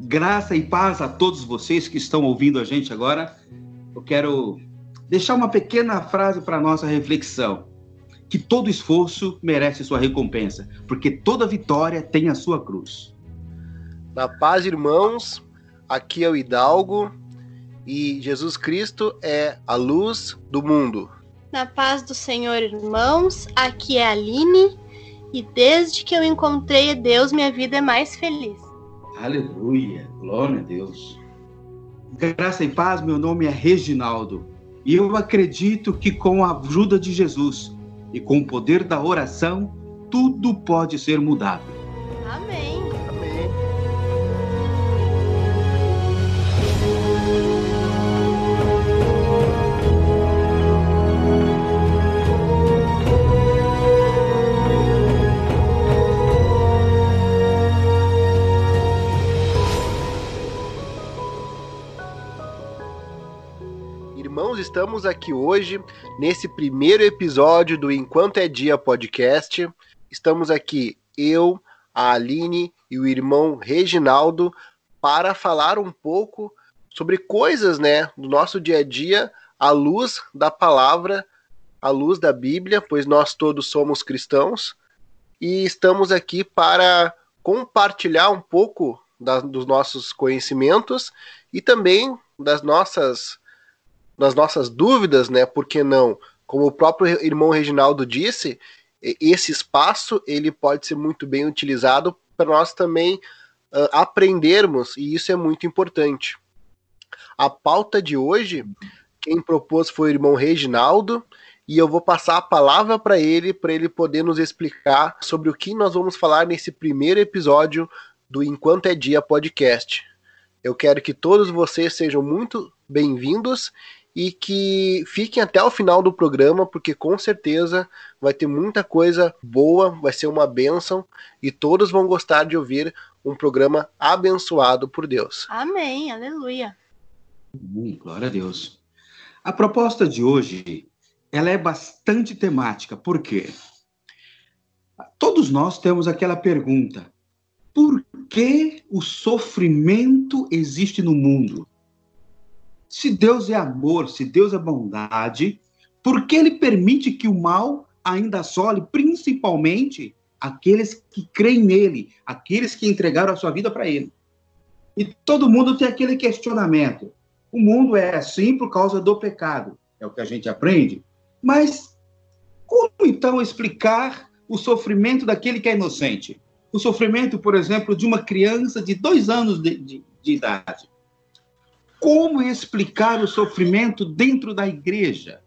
Graça e paz a todos vocês que estão ouvindo a gente agora. Eu quero deixar uma pequena frase para nossa reflexão. Que todo esforço merece sua recompensa, porque toda vitória tem a sua cruz. Na paz, irmãos, aqui é o Hidalgo e Jesus Cristo é a luz do mundo. Na paz do Senhor, irmãos, aqui é a Aline e desde que eu encontrei Deus, minha vida é mais feliz. Aleluia, glória a Deus. Graça e paz, meu nome é Reginaldo e eu acredito que com a ajuda de Jesus e com o poder da oração, tudo pode ser mudado. Amém. Estamos aqui hoje nesse primeiro episódio do Enquanto é Dia podcast. Estamos aqui eu, a Aline e o irmão Reginaldo para falar um pouco sobre coisas, né, do nosso dia a dia à luz da palavra, à luz da Bíblia, pois nós todos somos cristãos e estamos aqui para compartilhar um pouco da, dos nossos conhecimentos e também das nossas nas nossas dúvidas, né? Por que não? Como o próprio irmão Reginaldo disse, esse espaço ele pode ser muito bem utilizado para nós também uh, aprendermos, e isso é muito importante. A pauta de hoje, quem propôs foi o irmão Reginaldo, e eu vou passar a palavra para ele, para ele poder nos explicar sobre o que nós vamos falar nesse primeiro episódio do Enquanto é Dia podcast. Eu quero que todos vocês sejam muito bem-vindos e que fiquem até o final do programa, porque com certeza vai ter muita coisa boa, vai ser uma bênção e todos vão gostar de ouvir um programa abençoado por Deus. Amém, aleluia. glória a Deus. A proposta de hoje, ela é bastante temática, por quê? Todos nós temos aquela pergunta: por que o sofrimento existe no mundo? Se Deus é amor, se Deus é bondade, por que ele permite que o mal ainda assole, principalmente aqueles que creem nele, aqueles que entregaram a sua vida para ele? E todo mundo tem aquele questionamento. O mundo é assim por causa do pecado, é o que a gente aprende. Mas como então explicar o sofrimento daquele que é inocente? O sofrimento, por exemplo, de uma criança de dois anos de, de, de idade. Como explicar o sofrimento dentro da igreja?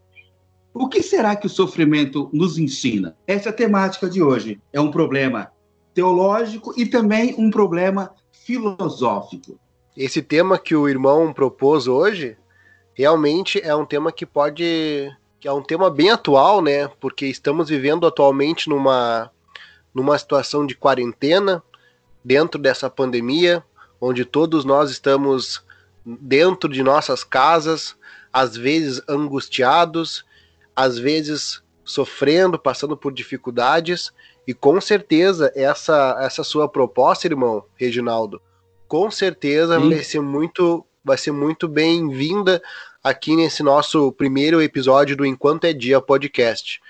O que será que o sofrimento nos ensina? Essa é a temática de hoje. É um problema teológico e também um problema filosófico. Esse tema que o irmão propôs hoje realmente é um tema que pode que é um tema bem atual, né? Porque estamos vivendo atualmente numa numa situação de quarentena dentro dessa pandemia, onde todos nós estamos dentro de nossas casas, às vezes angustiados, às vezes sofrendo, passando por dificuldades, e com certeza essa essa sua proposta, irmão Reginaldo, com certeza Sim. vai ser muito vai ser muito bem-vinda aqui nesse nosso primeiro episódio do Enquanto é Dia podcast.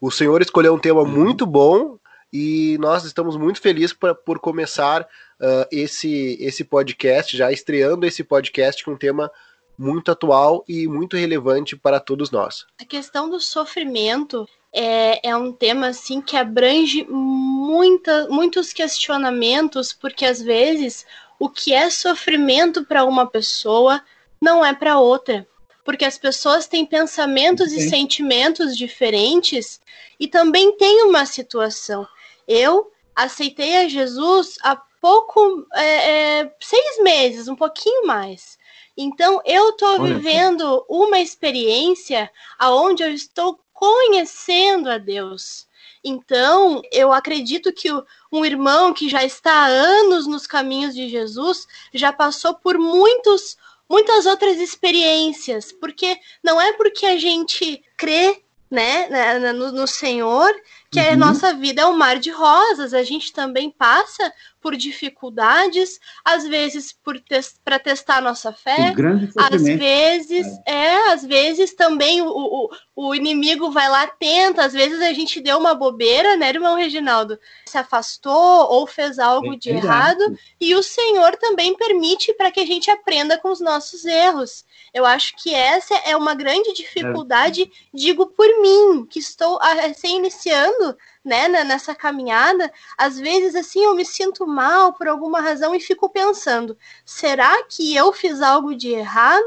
O senhor escolheu um tema uhum. muito bom e nós estamos muito felizes por, por começar uh, esse, esse podcast, já estreando esse podcast com um tema muito atual e muito relevante para todos nós. A questão do sofrimento é, é um tema assim que abrange muita, muitos questionamentos, porque às vezes o que é sofrimento para uma pessoa não é para outra. Porque as pessoas têm pensamentos Sim. e sentimentos diferentes e também tem uma situação. Eu aceitei a Jesus há pouco, é, é, seis meses, um pouquinho mais. Então eu estou vivendo uma experiência aonde eu estou conhecendo a Deus. Então, eu acredito que um irmão que já está há anos nos caminhos de Jesus já passou por muitos, muitas outras experiências, porque não é porque a gente crê né, no, no Senhor que uhum. a nossa vida é um mar de rosas, a gente também passa por dificuldades, às vezes por para testar a nossa fé, às vezes é. é. às vezes também o, o, o inimigo vai lá tenta, às vezes a gente deu uma bobeira, né, irmão Reginaldo, se afastou ou fez algo é de errado e o Senhor também permite para que a gente aprenda com os nossos erros. Eu acho que essa é uma grande dificuldade, é. digo por mim, que estou recém iniciando né, nessa caminhada, às vezes assim eu me sinto mal por alguma razão e fico pensando: será que eu fiz algo de errado?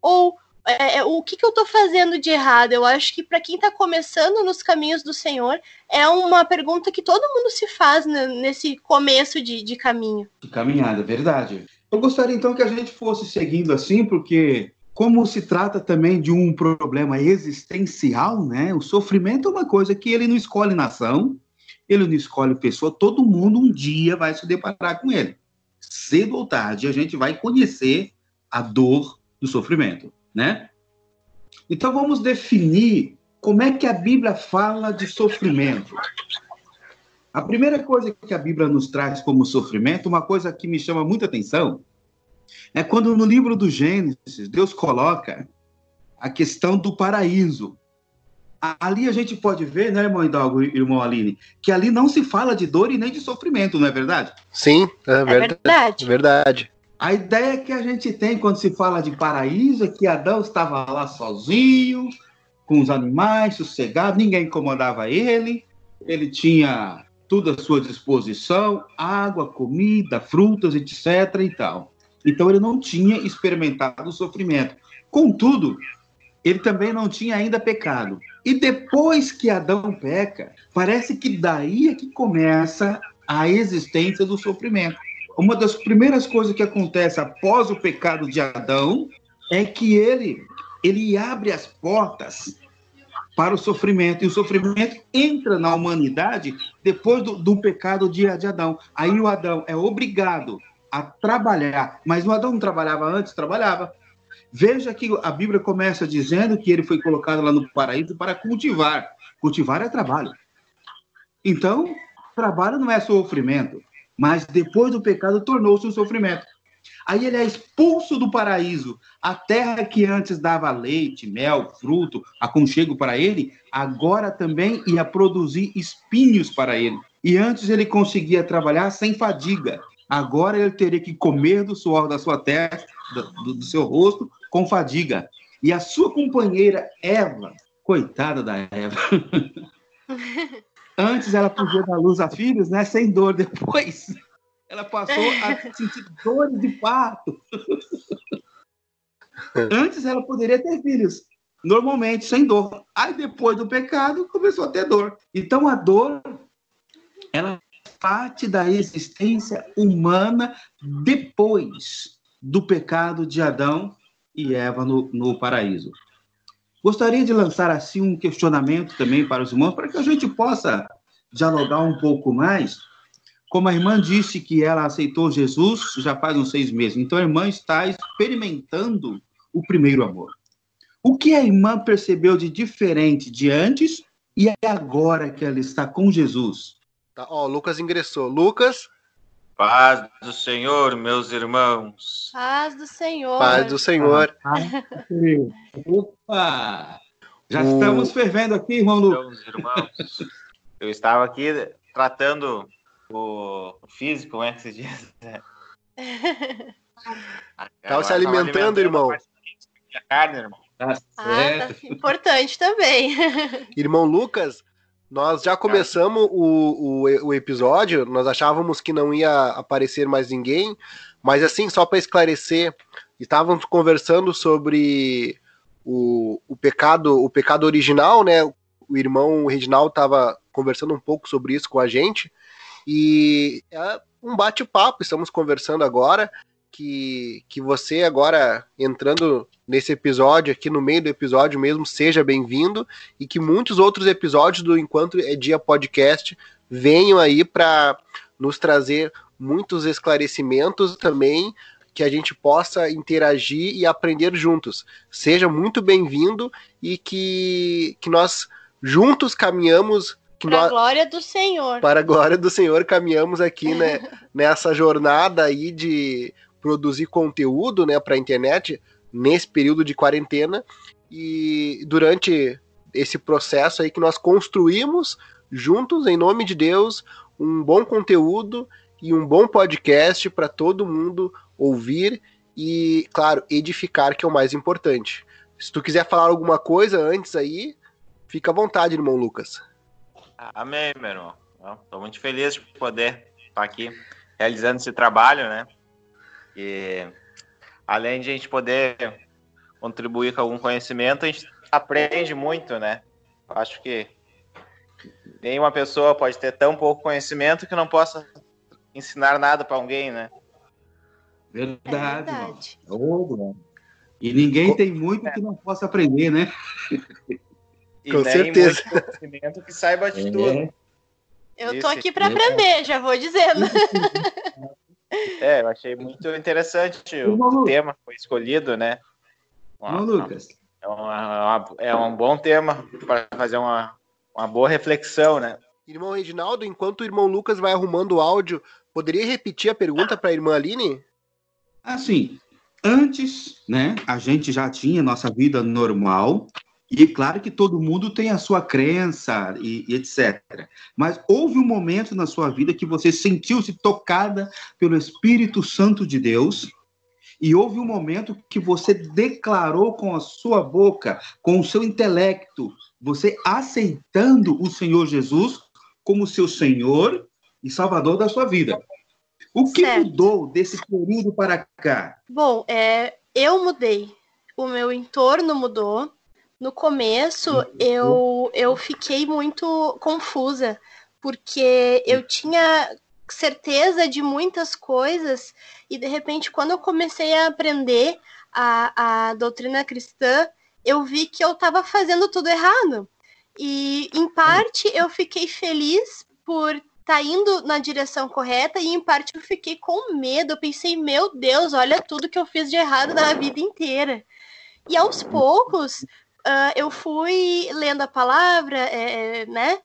Ou é, é o que, que eu estou fazendo de errado? Eu acho que para quem está começando nos caminhos do Senhor, é uma pergunta que todo mundo se faz nesse começo de, de caminho. De caminhada, verdade. Eu gostaria então que a gente fosse seguindo assim, porque como se trata também de um problema existencial, né? O sofrimento é uma coisa que ele não escolhe nação, ele não escolhe pessoa, todo mundo um dia vai se deparar com ele. Cedo ou tarde a gente vai conhecer a dor do sofrimento, né? Então vamos definir como é que a Bíblia fala de sofrimento. A primeira coisa que a Bíblia nos traz como sofrimento, uma coisa que me chama muita atenção, é quando no livro do Gênesis Deus coloca a questão do paraíso. Ali a gente pode ver, né, irmão Hidalgo e irmão Aline, que ali não se fala de dor e nem de sofrimento, não é verdade? Sim, é, é verdade. É verdade. A ideia que a gente tem quando se fala de paraíso é que Adão estava lá sozinho, com os animais, sossegado, ninguém incomodava ele, ele tinha tudo à sua disposição, água, comida, frutas, etc. e tal. Então ele não tinha experimentado o sofrimento. Contudo, ele também não tinha ainda pecado. E depois que Adão peca, parece que daí é que começa a existência do sofrimento. Uma das primeiras coisas que acontece após o pecado de Adão é que ele ele abre as portas para o sofrimento. E o sofrimento entra na humanidade depois do, do pecado de, de Adão. Aí o Adão é obrigado a trabalhar. Mas o Adão trabalhava antes? Trabalhava. Veja que a Bíblia começa dizendo que ele foi colocado lá no paraíso para cultivar. Cultivar é trabalho. Então, trabalho não é sofrimento, mas depois do pecado tornou-se um sofrimento. Aí ele é expulso do paraíso. A terra que antes dava leite, mel, fruto, aconchego para ele, agora também ia produzir espinhos para ele. E antes ele conseguia trabalhar sem fadiga. Agora ele teria que comer do suor da sua terra, do, do seu rosto, com fadiga. E a sua companheira Eva, coitada da Eva. Antes ela podia dar luz a filhos, né, sem dor. Depois ela passou a sentir dores de parto. Antes ela poderia ter filhos, normalmente sem dor. Aí depois do pecado começou a ter dor. Então a dor ela parte da existência humana depois do pecado de Adão e Eva no, no paraíso. Gostaria de lançar assim um questionamento também para os irmãos, para que a gente possa dialogar um pouco mais. Como a irmã disse que ela aceitou Jesus já faz uns seis meses, então a irmã está experimentando o primeiro amor. O que a irmã percebeu de diferente de antes e agora que ela está com Jesus? Tá, ó, o Lucas ingressou. Lucas. Paz do Senhor, meus irmãos. Paz do Senhor. Paz do Senhor. Opa! Já o... estamos fervendo aqui, irmão Lucas. irmãos. Eu estava aqui tratando o físico, né, esses dias. Estava se alimentando, irmão. A carne, irmão. Tá ah, tá importante também. Irmão Lucas, nós já começamos o, o, o, episódio, nós achávamos que não ia aparecer mais ninguém, mas assim, só para esclarecer, estávamos conversando sobre o, o pecado o pecado original, né? O irmão Reginaldo estava conversando um pouco sobre isso com a gente, e é um bate-papo, estamos conversando agora, que, que você agora entrando nesse episódio, aqui no meio do episódio mesmo, seja bem-vindo e que muitos outros episódios do Enquanto é Dia Podcast venham aí para nos trazer muitos esclarecimentos também que a gente possa interagir e aprender juntos. Seja muito bem-vindo e que, que nós juntos caminhamos para a glória do Senhor. Para a glória do Senhor, caminhamos aqui né, nessa jornada aí de produzir conteúdo né, para a internet nesse período de quarentena. E durante esse processo aí que nós construímos juntos, em nome de Deus, um bom conteúdo e um bom podcast para todo mundo ouvir e, claro, edificar, que é o mais importante. Se tu quiser falar alguma coisa antes aí, fica à vontade, irmão Lucas. Amém, meu irmão. Estou muito feliz de poder estar aqui realizando esse trabalho, né? Além de a gente poder contribuir com algum conhecimento, a gente aprende muito, né? Acho que nenhuma pessoa pode ter tão pouco conhecimento que não possa ensinar nada para alguém, né? Verdade. É verdade. E ninguém tem muito que não possa aprender, né? E Com certeza. conhecimento que saiba de é. tudo. Eu tô aqui para aprender, já vou dizendo. É, eu achei muito interessante o tema que foi escolhido, né? Uma, Lucas. É, uma, é um bom tema para fazer uma, uma boa reflexão, né? Irmão Reginaldo, enquanto o irmão Lucas vai arrumando o áudio, poderia repetir a pergunta para a irmã Aline? Assim, antes, né, a gente já tinha nossa vida normal, e claro que todo mundo tem a sua crença e, e, etc. Mas houve um momento na sua vida que você sentiu-se tocada pelo Espírito Santo de Deus, e houve um momento que você declarou com a sua boca, com o seu intelecto, você aceitando o Senhor Jesus como seu Senhor e Salvador da sua vida. O que certo. mudou desse período para cá? Bom, é, eu mudei. O meu entorno mudou. No começo, eu, eu fiquei muito confusa, porque eu tinha certeza de muitas coisas e, de repente, quando eu comecei a aprender a, a doutrina cristã, eu vi que eu estava fazendo tudo errado. E, em parte, eu fiquei feliz por tá indo na direção correta e em parte eu fiquei com medo. Eu pensei, meu Deus, olha tudo que eu fiz de errado na vida inteira. E aos poucos uh, eu fui lendo a palavra, é, né?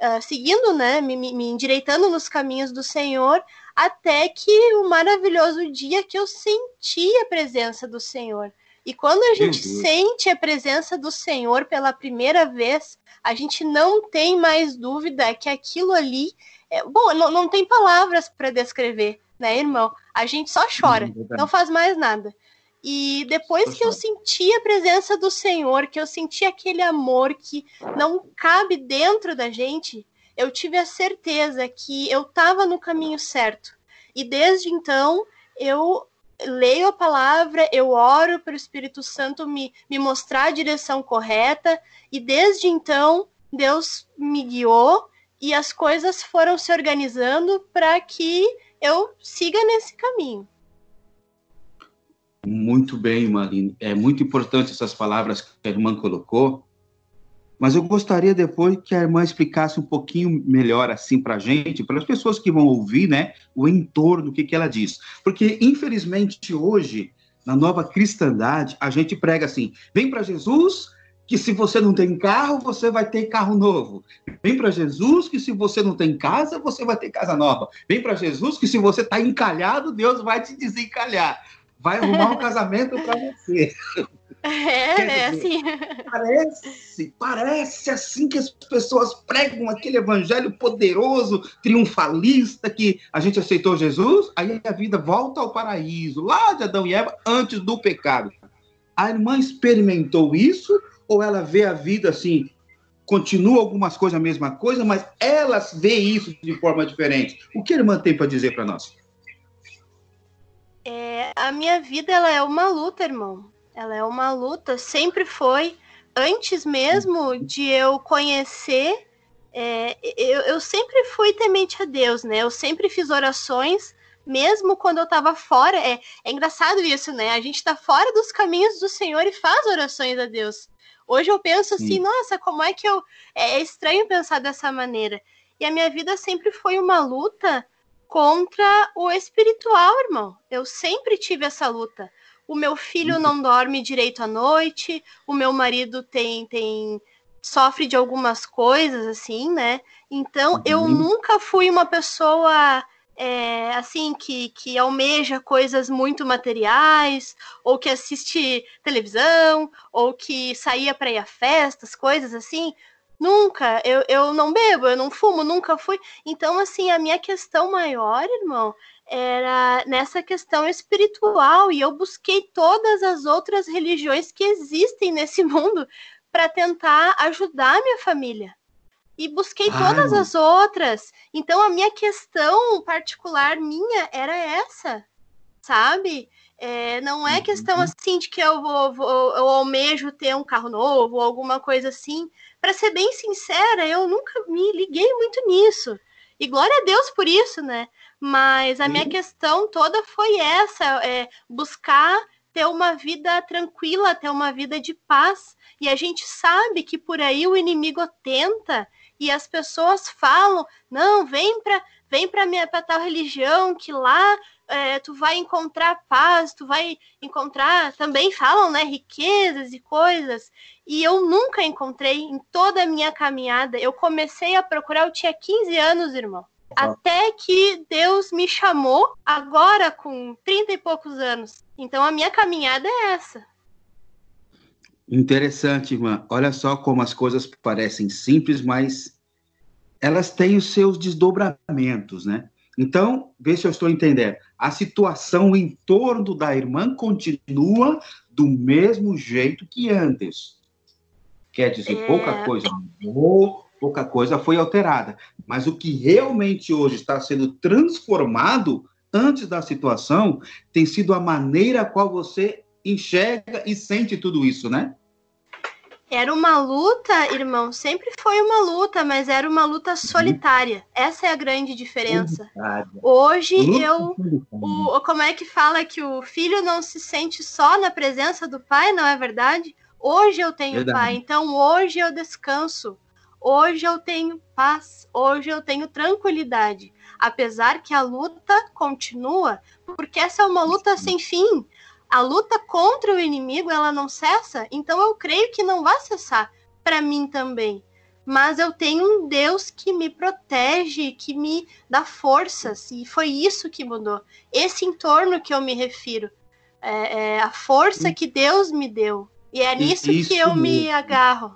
Uh, seguindo, né? Me, me, endireitando nos caminhos do Senhor, até que o maravilhoso dia que eu senti a presença do Senhor. E quando a gente uhum. sente a presença do Senhor pela primeira vez, a gente não tem mais dúvida que aquilo ali é, bom, não, não tem palavras para descrever, né, irmão? A gente só chora, hum, não faz mais nada. E depois que eu senti a presença do Senhor, que eu senti aquele amor que não cabe dentro da gente, eu tive a certeza que eu estava no caminho certo. E desde então, eu leio a palavra, eu oro para o Espírito Santo me, me mostrar a direção correta, e desde então, Deus me guiou e as coisas foram se organizando para que eu siga nesse caminho. Muito bem, Marine. É muito importante essas palavras que a irmã colocou, mas eu gostaria depois que a irmã explicasse um pouquinho melhor assim para a gente, para as pessoas que vão ouvir, né, o entorno, o que, que ela diz. Porque, infelizmente, hoje, na nova cristandade, a gente prega assim: vem para Jesus, que se você não tem carro, você vai ter carro novo. Vem para Jesus que se você não tem casa, você vai ter casa nova. Vem para Jesus que se você está encalhado, Deus vai te desencalhar. Vai arrumar um casamento para você. É, é assim. Parece, parece assim que as pessoas pregam aquele evangelho poderoso, triunfalista, que a gente aceitou Jesus, aí a vida volta ao paraíso, lá de Adão e Eva, antes do pecado. A irmã experimentou isso ou ela vê a vida assim, continua algumas coisas a mesma coisa, mas ela vê isso de forma diferente. O que a irmã tem para dizer para nós? É, a minha vida ela é uma luta, irmão. Ela é uma luta, sempre foi. Antes mesmo de eu conhecer, é, eu, eu sempre fui temente a Deus, né? Eu sempre fiz orações mesmo quando eu estava fora. É, é engraçado isso, né? A gente está fora dos caminhos do Senhor e faz orações a Deus. Hoje eu penso assim, Sim. nossa, como é que eu. É, é estranho pensar dessa maneira. E a minha vida sempre foi uma luta contra o espiritual, irmão. Eu sempre tive essa luta. O meu filho não dorme direito à noite, o meu marido tem, tem sofre de algumas coisas, assim, né? Então, uhum. eu nunca fui uma pessoa é, assim que, que almeja coisas muito materiais, ou que assiste televisão, ou que saía para ir a festas, coisas assim. Nunca, eu, eu não bebo, eu não fumo, nunca fui. Então, assim, a minha questão maior, irmão, era nessa questão espiritual, e eu busquei todas as outras religiões que existem nesse mundo para tentar ajudar a minha família e busquei todas as outras. Então a minha questão particular minha era essa, sabe? É, não é questão uhum. assim de que eu vou, vou, eu almejo ter um carro novo ou alguma coisa assim. Para ser bem sincera, eu nunca me liguei muito nisso. E glória a Deus por isso, né? Mas a minha questão toda foi essa: é buscar ter uma vida tranquila, ter uma vida de paz. E a gente sabe que por aí o inimigo tenta e as pessoas falam: não, vem para vem para minha pra tal religião que lá é, tu vai encontrar paz, tu vai encontrar também falam, né, riquezas e coisas. E eu nunca encontrei em toda a minha caminhada. Eu comecei a procurar, eu tinha 15 anos, irmão. Até que Deus me chamou agora com 30 e poucos anos. Então a minha caminhada é essa. Interessante, irmã. Olha só como as coisas parecem simples, mas elas têm os seus desdobramentos, né? Então, vê se eu estou entendendo. A situação em torno da irmã continua do mesmo jeito que antes. Quer dizer, é... pouca coisa mudou, pouca coisa foi alterada. Mas o que realmente hoje está sendo transformado antes da situação tem sido a maneira a qual você enxerga e sente tudo isso, né? Era uma luta, irmão, sempre foi uma luta, mas era uma luta solitária. Essa é a grande diferença. Hoje eu. O, como é que fala que o filho não se sente só na presença do pai, não é verdade? Hoje eu tenho verdade. pai, então hoje eu descanso. Hoje eu tenho paz, hoje eu tenho tranquilidade. Apesar que a luta continua, porque essa é uma luta sem fim a luta contra o inimigo ela não cessa, então eu creio que não vai cessar para mim também. Mas eu tenho um Deus que me protege, que me dá forças, e foi isso que mudou. Esse entorno que eu me refiro. É, é a força que Deus me deu. E é nisso isso, que eu me agarro.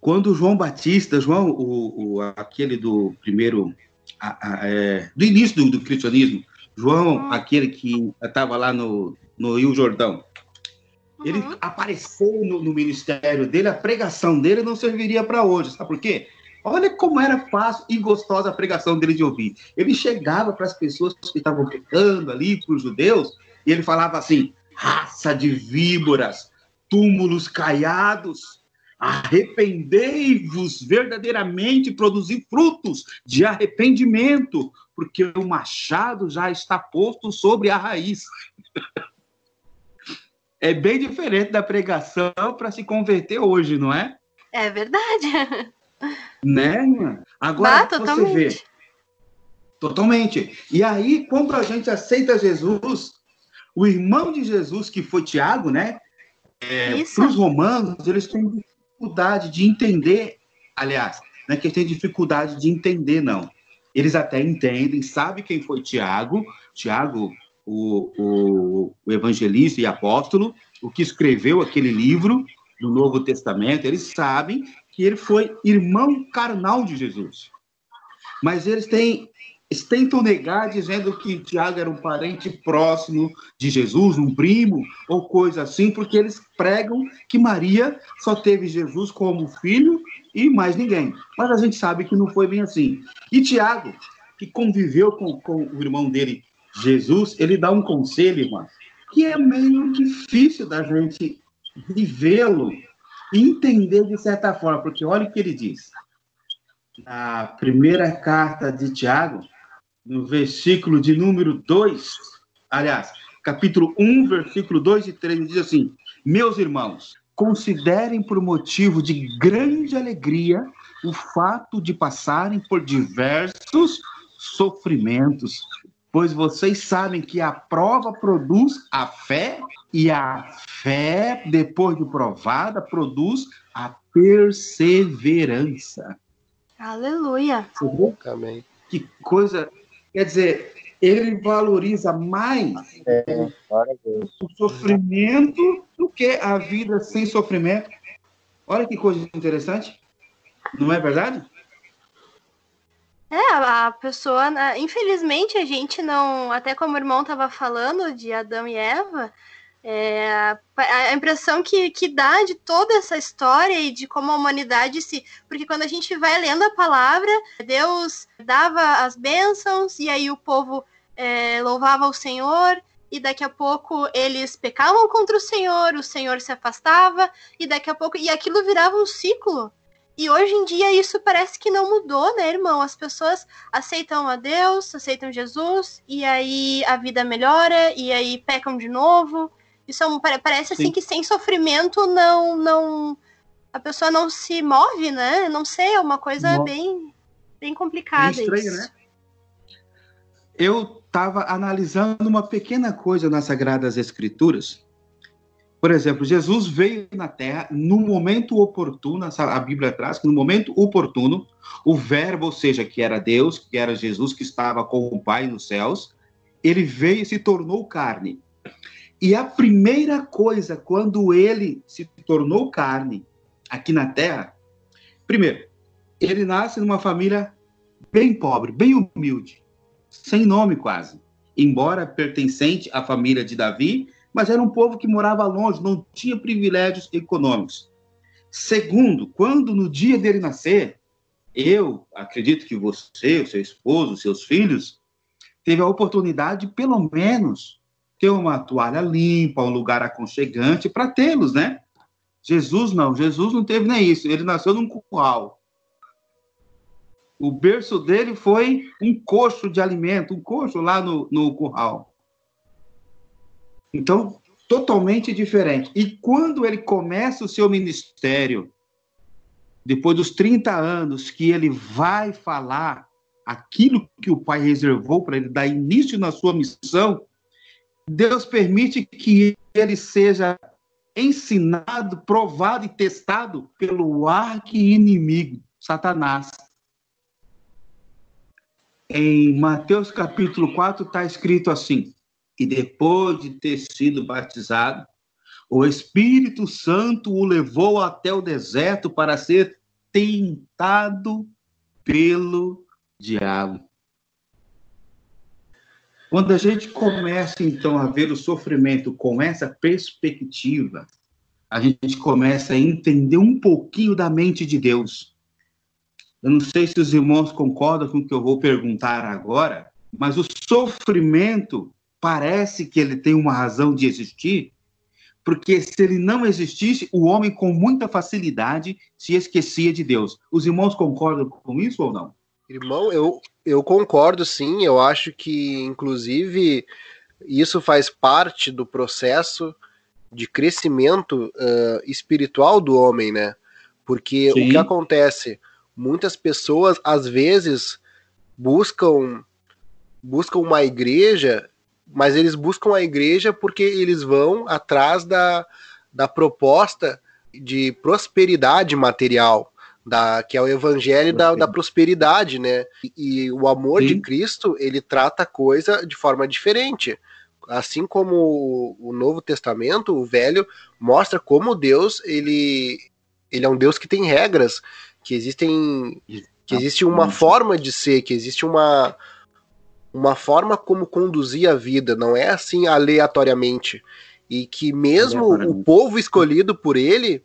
Quando João Batista, João, o, o aquele do primeiro, a, a, é, do início do, do cristianismo, João, hum. aquele que estava lá no, no Rio Jordão. Uhum. Ele apareceu no, no, ministério dele, a pregação dele não serviria para hoje, sabe por quê? Olha como era fácil e gostosa a pregação dele de ouvir. Ele chegava para as pessoas que estavam pecando ali, para os judeus, e ele falava assim: raça de víboras, túmulos caiados, arrependei-vos verdadeiramente, produzir frutos de arrependimento, porque o machado já está posto sobre a raiz. é bem diferente da pregação para se converter hoje, não é? É verdade. Né, mano? Agora bah, você vê. Totalmente. E aí, quando a gente aceita Jesus, o irmão de Jesus, que foi Tiago, né? É, para os romanos, eles têm dificuldade de entender, aliás, não é que eles têm dificuldade de entender, não. Eles até entendem, sabem quem foi Tiago. Tiago o, o, o evangelista e apóstolo, o que escreveu aquele livro do Novo Testamento, eles sabem que ele foi irmão carnal de Jesus. Mas eles têm tentam negar dizendo que Tiago era um parente próximo de Jesus, um primo ou coisa assim, porque eles pregam que Maria só teve Jesus como filho e mais ninguém. Mas a gente sabe que não foi bem assim. E Tiago, que conviveu com, com o irmão dele Jesus, ele dá um conselho, irmã, que é meio difícil da gente vivê-lo e entender de certa forma, porque olha o que ele diz. Na primeira carta de Tiago, no versículo de número 2, aliás, capítulo 1, versículo 2 e 3, diz assim: Meus irmãos, considerem por motivo de grande alegria o fato de passarem por diversos sofrimentos, pois vocês sabem que a prova produz a fé, e a fé, depois de provada, produz a perseverança. Aleluia. Amém. Que coisa. Quer dizer, ele valoriza mais É, o sofrimento do que a vida sem sofrimento. Olha que coisa interessante. Não é verdade? É, a pessoa, né, infelizmente, a gente não, até como o irmão estava falando de Adão e Eva, é, a- a impressão que, que dá de toda essa história e de como a humanidade se. Porque quando a gente vai lendo a palavra, Deus dava as bênçãos e aí o povo é, louvava o Senhor. E daqui a pouco eles pecavam contra o Senhor, o Senhor se afastava, e daqui a pouco. E aquilo virava um ciclo. E hoje em dia isso parece que não mudou, né, irmão? As pessoas aceitam a Deus, aceitam Jesus, e aí a vida melhora, e aí pecam de novo. Isso é um, pare- parece assim Sim. que sem sofrimento não, não. A pessoa não se move, né? Não sei, é uma coisa Não. bem, bem complicada. É estranho, isso. né? Eu estava analisando uma pequena coisa nas Sagradas Escrituras. Por exemplo, Jesus veio na Terra no momento oportuno, a Bíblia traz que no momento oportuno, o Verbo, ou seja, que era Deus, que era Jesus, que estava com o Pai nos céus, ele veio e se tornou carne. E a primeira coisa, quando ele se tornou carne aqui na Terra, primeiro, ele nasce numa família bem pobre, bem humilde, sem nome quase. Embora pertencente à família de Davi, mas era um povo que morava longe, não tinha privilégios econômicos. Segundo, quando no dia dele nascer, eu acredito que você, o seu esposo, os seus filhos, teve a oportunidade, de, pelo menos, ter uma toalha limpa, um lugar aconchegante para tê-los, né? Jesus não, Jesus não teve nem isso. Ele nasceu num curral. O berço dele foi um coxo de alimento, um coxo lá no, no curral. Então, totalmente diferente. E quando ele começa o seu ministério, depois dos 30 anos, que ele vai falar aquilo que o Pai reservou para ele dar início na sua missão, Deus permite que ele seja ensinado, provado e testado pelo arqui-inimigo, Satanás. Em Mateus capítulo 4 está escrito assim: E depois de ter sido batizado, o Espírito Santo o levou até o deserto para ser tentado pelo diabo. Quando a gente começa, então, a ver o sofrimento com essa perspectiva, a gente começa a entender um pouquinho da mente de Deus. Eu não sei se os irmãos concordam com o que eu vou perguntar agora, mas o sofrimento parece que ele tem uma razão de existir, porque se ele não existisse, o homem com muita facilidade se esquecia de Deus. Os irmãos concordam com isso ou não? Irmão, eu, eu concordo sim. Eu acho que, inclusive, isso faz parte do processo de crescimento uh, espiritual do homem, né? Porque Sim. o que acontece? Muitas pessoas, às vezes, buscam buscam uma igreja, mas eles buscam a igreja porque eles vão atrás da, da proposta de prosperidade material da, que é o evangelho da, da prosperidade, né? E, e o amor Sim. de Cristo, ele trata a coisa de forma diferente. Assim como o, o Novo Testamento, o Velho, mostra como Deus, ele, ele é um Deus que tem regras, que existem que existe uma forma de ser, que existe uma uma forma como conduzir a vida, não é assim aleatoriamente. E que mesmo o povo escolhido por ele,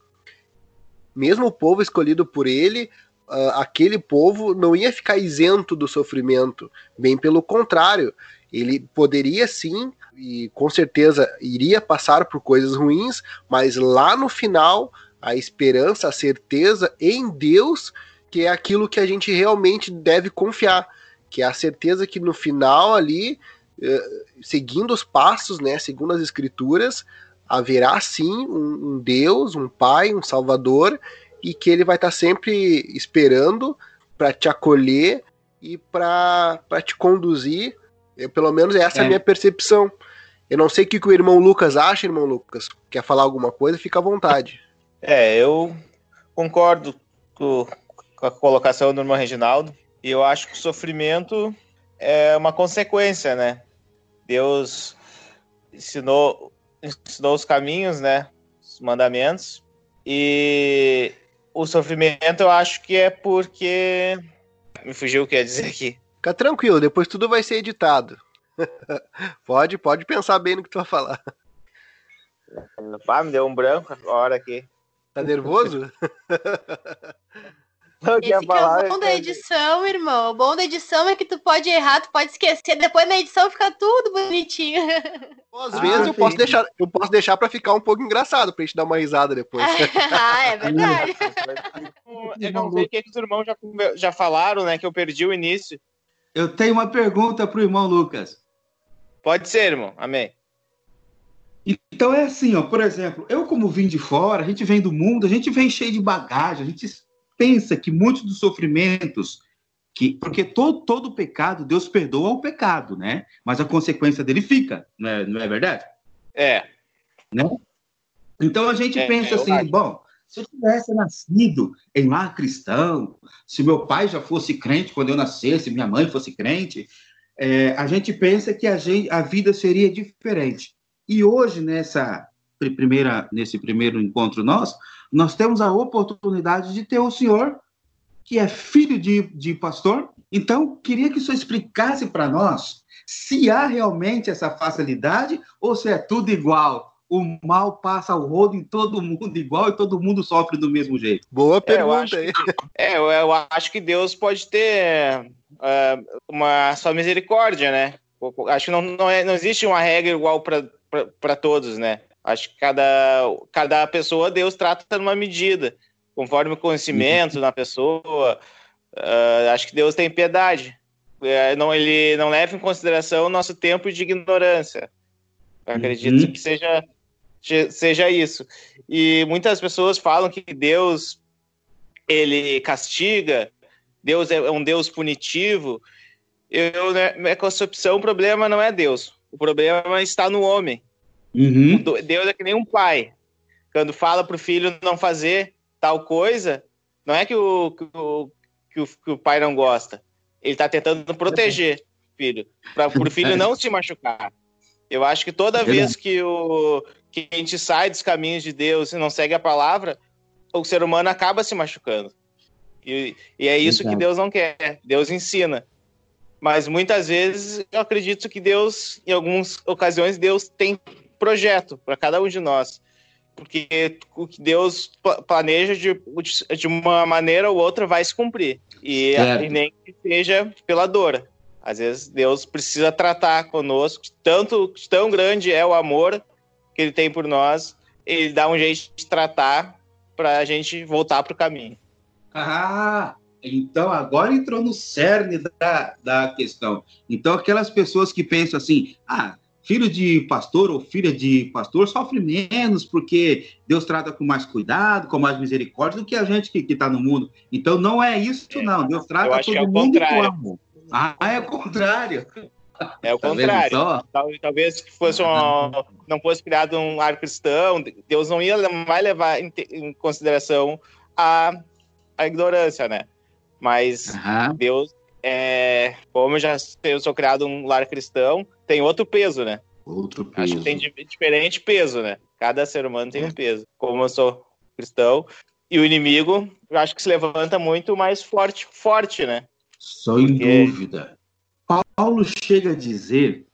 mesmo o povo escolhido por ele, ah, aquele povo não ia ficar isento do sofrimento, bem pelo contrário, ele poderia sim e com certeza iria passar por coisas ruins, mas lá no final a esperança, a certeza em Deus, que é aquilo que a gente realmente deve confiar, que é a certeza que no final ali, eh, seguindo os passos, né, segundo as escrituras, haverá sim um, um Deus, um Pai, um Salvador, e que ele vai estar sempre esperando para te acolher e para te conduzir. Eu, pelo menos essa é. a É. minha percepção. Eu não sei o que, que o irmão Lucas acha, irmão Lucas. Quer falar alguma coisa? Fica à vontade. É, eu concordo com, com a colocação do irmão Reginaldo. E eu acho que o sofrimento é uma consequência, né? Deus ensinou, ensinou os caminhos, né? Os mandamentos. E o sofrimento eu acho que é porque. Me fugiu o que ia dizer aqui. Fica tranquilo, depois tudo vai ser editado. pode, pode pensar bem no que tu vai falar. Pá, me deu um branco agora aqui. Tá nervoso? Esse que é o bom da edição, irmão. O bom da edição é que tu pode errar, tu pode esquecer. Depois na edição fica tudo bonitinho. Às ah, vezes eu posso, deixar, eu posso deixar pra ficar um pouco engraçado, pra gente dar uma risada depois. ah, é verdade. eu não sei o que, que os irmãos já, já falaram, né? Que eu perdi o início. Eu tenho uma pergunta pro irmão Lucas. Pode ser, irmão. Amém. Então é assim, ó, por exemplo, eu como vim de fora, a gente vem do mundo, a gente vem cheio de bagagem, a gente pensa que muitos dos sofrimentos que porque todo todo pecado Deus perdoa o pecado, né? Mas a consequência dele fica, não é, não é verdade? É. Né? Então a gente é, pensa é, assim, bom, se eu tivesse nascido em lar cristão, se meu pai já fosse crente quando eu nascesse, minha mãe fosse crente, é, a gente pensa que a, gente, a vida seria diferente. E hoje, nessa primeira, nesse primeiro encontro nosso, nós temos a oportunidade de ter o senhor, que é filho de, de pastor. Então, queria que o senhor explicasse para nós se há realmente essa facilidade ou se é tudo igual. O mal passa o rodo em todo mundo igual e todo mundo sofre do mesmo jeito. Boa pergunta. É, eu acho que, é, eu acho que Deus pode ter uh, uma só misericórdia, né? Acho que não, não, é, não existe uma regra igual para todos, né? Acho que cada, cada pessoa Deus trata numa medida, conforme o conhecimento uhum. da pessoa. Uh, acho que Deus tem piedade. Uh, não, ele não leva em consideração o nosso tempo de ignorância. Eu acredito uhum. que seja, seja isso. E muitas pessoas falam que Deus ele castiga, Deus é um Deus punitivo. Eu, né, minha concepção, o problema não é Deus. O problema está no homem. Uhum. Deus é que nem um pai. Quando fala para o filho não fazer tal coisa, não é que o, que o, que o, que o pai não gosta. Ele está tentando proteger o filho, para o filho não se machucar. Eu acho que toda vez que, o, que a gente sai dos caminhos de Deus e não segue a palavra, o ser humano acaba se machucando. E, e é isso que Deus não quer. Deus ensina. Mas muitas vezes eu acredito que Deus, em algumas ocasiões, Deus tem projeto para cada um de nós. Porque o que Deus planeja de, de uma maneira ou outra vai se cumprir. E, e nem que seja pela dor. Às vezes Deus precisa tratar conosco, tanto tão grande é o amor que ele tem por nós, ele dá um jeito de tratar para a gente voltar para o caminho. Ah, então agora entrou no cerne da, da questão. Então, aquelas pessoas que pensam assim, ah, filho de pastor ou filha de pastor sofre menos porque Deus trata com mais cuidado, com mais misericórdia do que a gente que está no mundo. Então não é isso, é, não. Deus trata todo é mundo com amor. Ah, é o contrário. É o tá contrário. Talvez que fosse um, não fosse criado um ar cristão, Deus não ia mais levar em, em consideração a, a ignorância, né? Mas uhum. Deus, é, como eu já eu sou criado um lar cristão, tem outro peso, né? Outro peso. Acho que tem diferente peso, né? Cada ser humano tem um peso. Como eu sou cristão, e o inimigo, eu acho que se levanta muito mais forte, forte, né? Sem Porque... dúvida. Paulo chega a dizer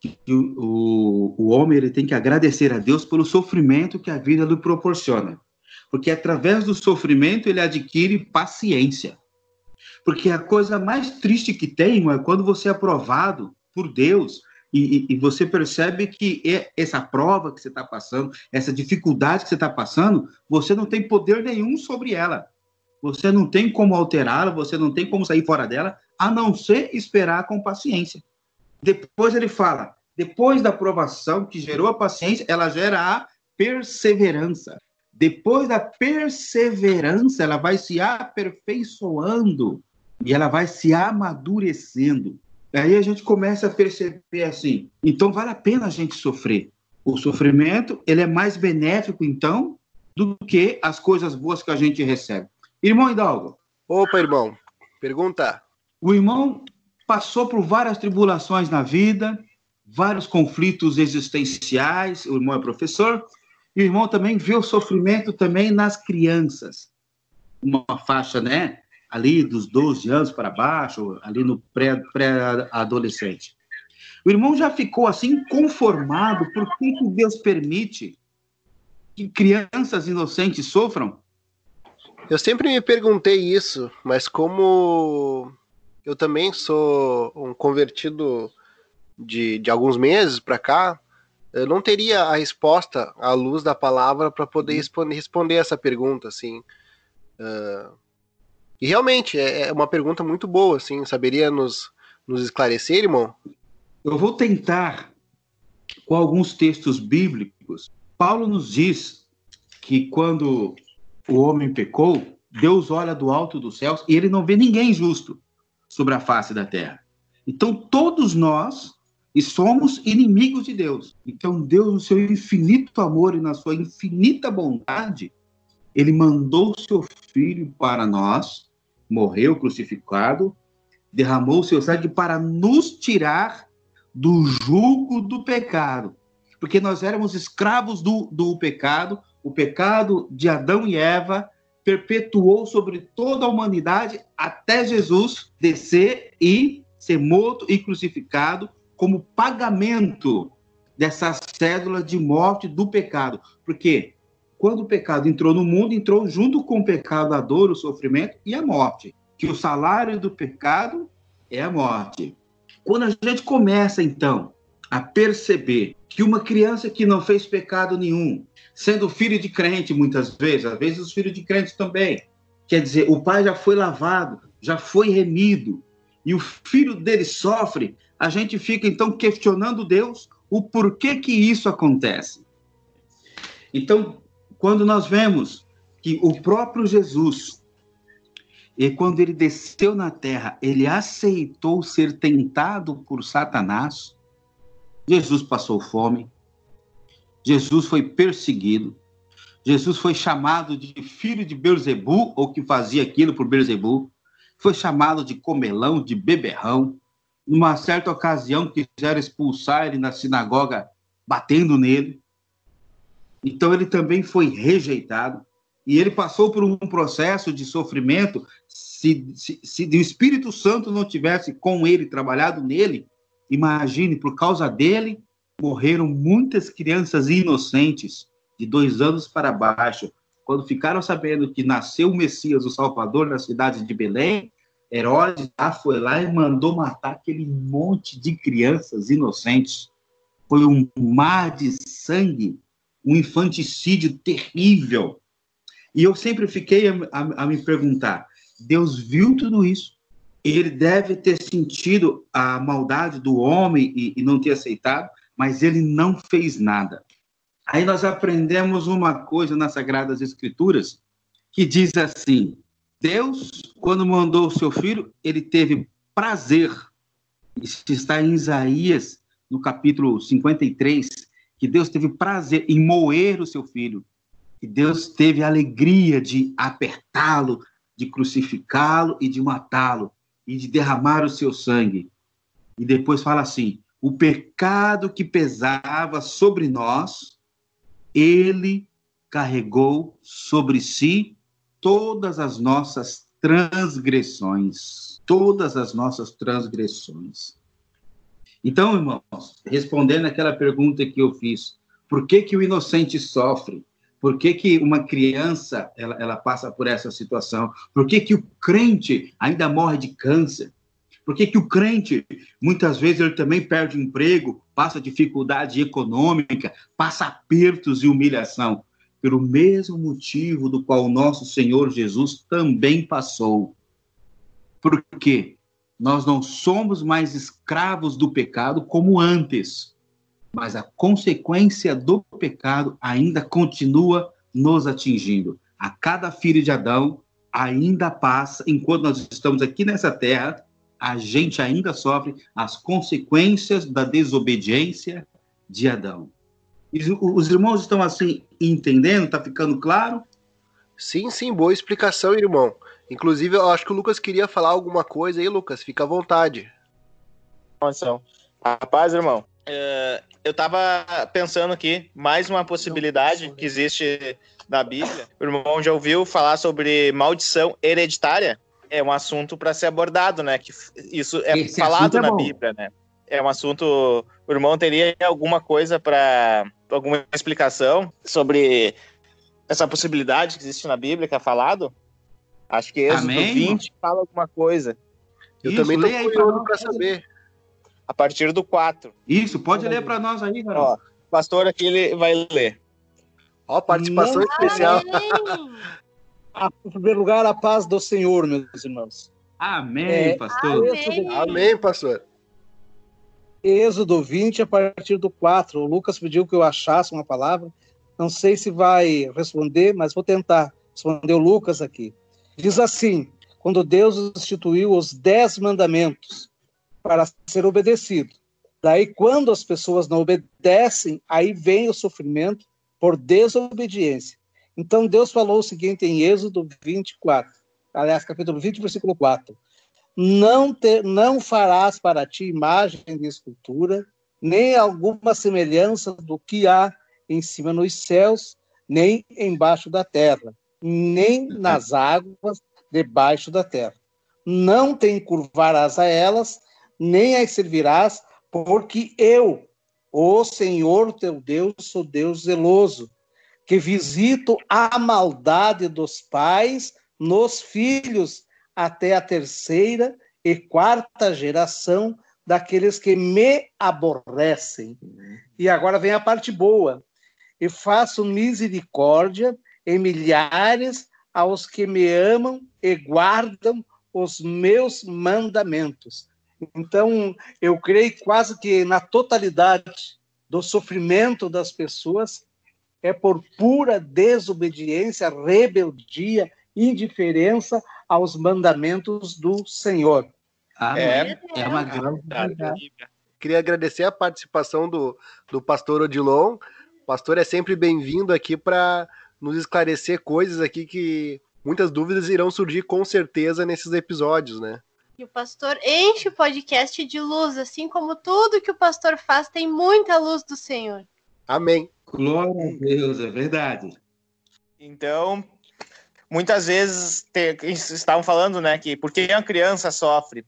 que o, o, o homem ele tem que agradecer a Deus pelo sofrimento que a vida lhe proporciona. Porque através do sofrimento ele adquire paciência. Porque a coisa mais triste que tem é quando você é aprovado por Deus e, e, você percebe que essa prova que você está passando, essa dificuldade que você está passando, você não tem poder nenhum sobre ela. Você não tem como alterá-la, você não tem como sair fora dela, a não ser esperar com paciência. Depois ele fala, depois da aprovação que gerou a paciência, ela gera a perseverança. Depois da perseverança, ela vai se aperfeiçoando e ela vai se amadurecendo. Aí a gente começa a perceber assim, então vale a pena a gente sofrer. O sofrimento, ele é mais benéfico, então, do que as coisas boas que a gente recebe. Irmão Hidalgo. Opa, irmão. Pergunta. O irmão passou por várias tribulações na vida, vários conflitos existenciais. O irmão é professor. E o irmão também vê o sofrimento também nas crianças. Uma faixa, né? Ali dos 12 anos para baixo, ali no pré-adolescente. Pré o irmão já ficou assim conformado por que, que Deus permite que crianças inocentes sofram? Eu sempre me perguntei isso, mas como eu também sou um convertido de, de alguns meses para cá, eu não teria a resposta à luz da palavra para poder uhum. responder, responder essa pergunta, assim. Uh, e realmente é, é uma pergunta muito boa, assim. Saberia nos, nos esclarecer, irmão? Eu vou tentar, com alguns textos bíblicos. Paulo nos diz que quando o homem pecou, Deus olha do alto dos céus e ele não vê ninguém justo sobre a face da terra. Então, todos nós e somos inimigos de Deus. Então, Deus, no seu infinito amor e na sua infinita bondade, ele mandou seu filho para nós, morreu crucificado, derramou seu sangue para nos tirar do jugo do pecado. Porque nós éramos escravos do, do pecado, o pecado de Adão e Eva perpetuou sobre toda a humanidade até Jesus descer e ser morto e crucificado como pagamento dessa cédula de morte do pecado. Porque quando o pecado entrou no mundo, entrou junto com o pecado a dor, o sofrimento e a morte. Que o salário do pecado é a morte. Quando a gente começa, então, a perceber que uma criança que não fez pecado nenhum, sendo filho de crente muitas vezes, às vezes os filhos de crentes também, quer dizer, o pai já foi lavado, já foi remido, e o filho dele sofre, a gente fica então questionando Deus o porquê que isso acontece. Então, quando nós vemos que o próprio Jesus e quando ele desceu na terra, ele aceitou ser tentado por Satanás. Jesus passou fome. Jesus foi perseguido. Jesus foi chamado de filho de Beelzebu, ou que fazia aquilo por Beelzebu. Foi chamado de comelão, de beberrão. Numa certa ocasião, quiseram expulsar ele na sinagoga, batendo nele. Então, ele também foi rejeitado e ele passou por um processo de sofrimento. Se, se, se o Espírito Santo não tivesse com ele, trabalhado nele, imagine, por causa dele, morreram muitas crianças inocentes, de dois anos para baixo. Quando ficaram sabendo que nasceu o Messias, o Salvador, na cidade de Belém, Herodes já foi lá e mandou matar aquele monte de crianças inocentes. Foi um mar de sangue, um infanticídio terrível. E eu sempre fiquei a, a, a me perguntar: Deus viu tudo isso? Ele deve ter sentido a maldade do homem e, e não ter aceitado, mas ele não fez nada. Aí nós aprendemos uma coisa nas Sagradas Escrituras que diz assim: Deus, quando mandou o seu filho, ele teve prazer. Isso está em Isaías, no capítulo 53, que Deus teve prazer em moer o seu filho. E Deus teve alegria de apertá-lo, de crucificá-lo e de matá-lo, e de derramar o seu sangue. E depois fala assim: o pecado que pesava sobre nós, ele carregou sobre si todas as nossas transgressões. Todas as nossas transgressões. Então, irmãos, respondendo aquela pergunta que eu fiz, por que, que o inocente sofre? Por que, que uma criança ela, ela passa por essa situação? Por que, que o crente ainda morre de câncer? Por que, que o crente, muitas vezes, ele também perde o emprego, passa dificuldade econômica, passa apertos e humilhação? Pelo mesmo motivo do qual o nosso Senhor Jesus também passou. Por quê? Nós não somos mais escravos do pecado como antes mas a consequência do pecado ainda continua nos atingindo. A cada filho de Adão ainda passa, enquanto nós estamos aqui nessa terra, a gente ainda sofre as consequências da desobediência de Adão. Os irmãos estão assim entendendo? Tá ficando claro? Sim, sim, boa explicação, irmão. Inclusive, eu acho que o Lucas queria falar alguma coisa aí, Lucas. Fica à vontade. Rapaz, irmão, é, eu estava pensando aqui, mais uma possibilidade que existe na Bíblia. O irmão já ouviu falar sobre maldição hereditária? É um assunto para ser abordado, né? Que isso é Esse falado é na Bíblia, né? É um assunto. O irmão teria alguma coisa para. alguma explicação sobre essa possibilidade que existe na Bíblia que é falado? Acho que Êxodo Amém, 20 fala alguma coisa. Eu Isso, também tô curioso para saber. A partir do 4. Isso, pode ler para nós aí. Ó, o pastor aqui ele vai ler. Ó, participação especial. Ah, em primeiro lugar, a paz do Senhor, meus irmãos. Amém, é, pastor. Amém. Amém, pastor. Êxodo 20, a partir do 4. O Lucas pediu que eu achasse uma palavra. Não sei se vai responder, mas vou tentar. Respondeu Lucas aqui. Diz assim: quando Deus instituiu os dez mandamentos para ser obedecido. Daí, quando as pessoas não obedecem, aí vem o sofrimento por desobediência. Então Deus falou o seguinte em Êxodo 24, aliás, capítulo 20, versículo 4. Não, ter, não farás para ti imagem de escultura, nem alguma semelhança do que há em cima nos céus, nem embaixo da terra, nem nas águas debaixo da terra. Não te encurvarás a elas, nem as servirás, porque eu, o Senhor teu Deus, sou Deus zeloso, que visito a maldade dos pais nos filhos até a terceira e quarta geração daqueles que me aborrecem. E agora vem a parte boa. E faço misericórdia em milhares aos que me amam e guardam os meus mandamentos. Então, eu creio quase que na totalidade do sofrimento das pessoas é por pura desobediência, rebeldia, indiferença aos mandamentos do Senhor. Ah, é, é uma grande Queria agradecer a participação do, do pastor Odilon. O pastor é sempre bem-vindo aqui para nos esclarecer coisas aqui que muitas dúvidas irão surgir com certeza nesses episódios, né? E o pastor enche o podcast de luz, assim como tudo que o pastor faz tem muita luz do Senhor. Amém. Glória a Deus, é verdade. Então, muitas vezes te, estavam falando, né, que por que a criança sofre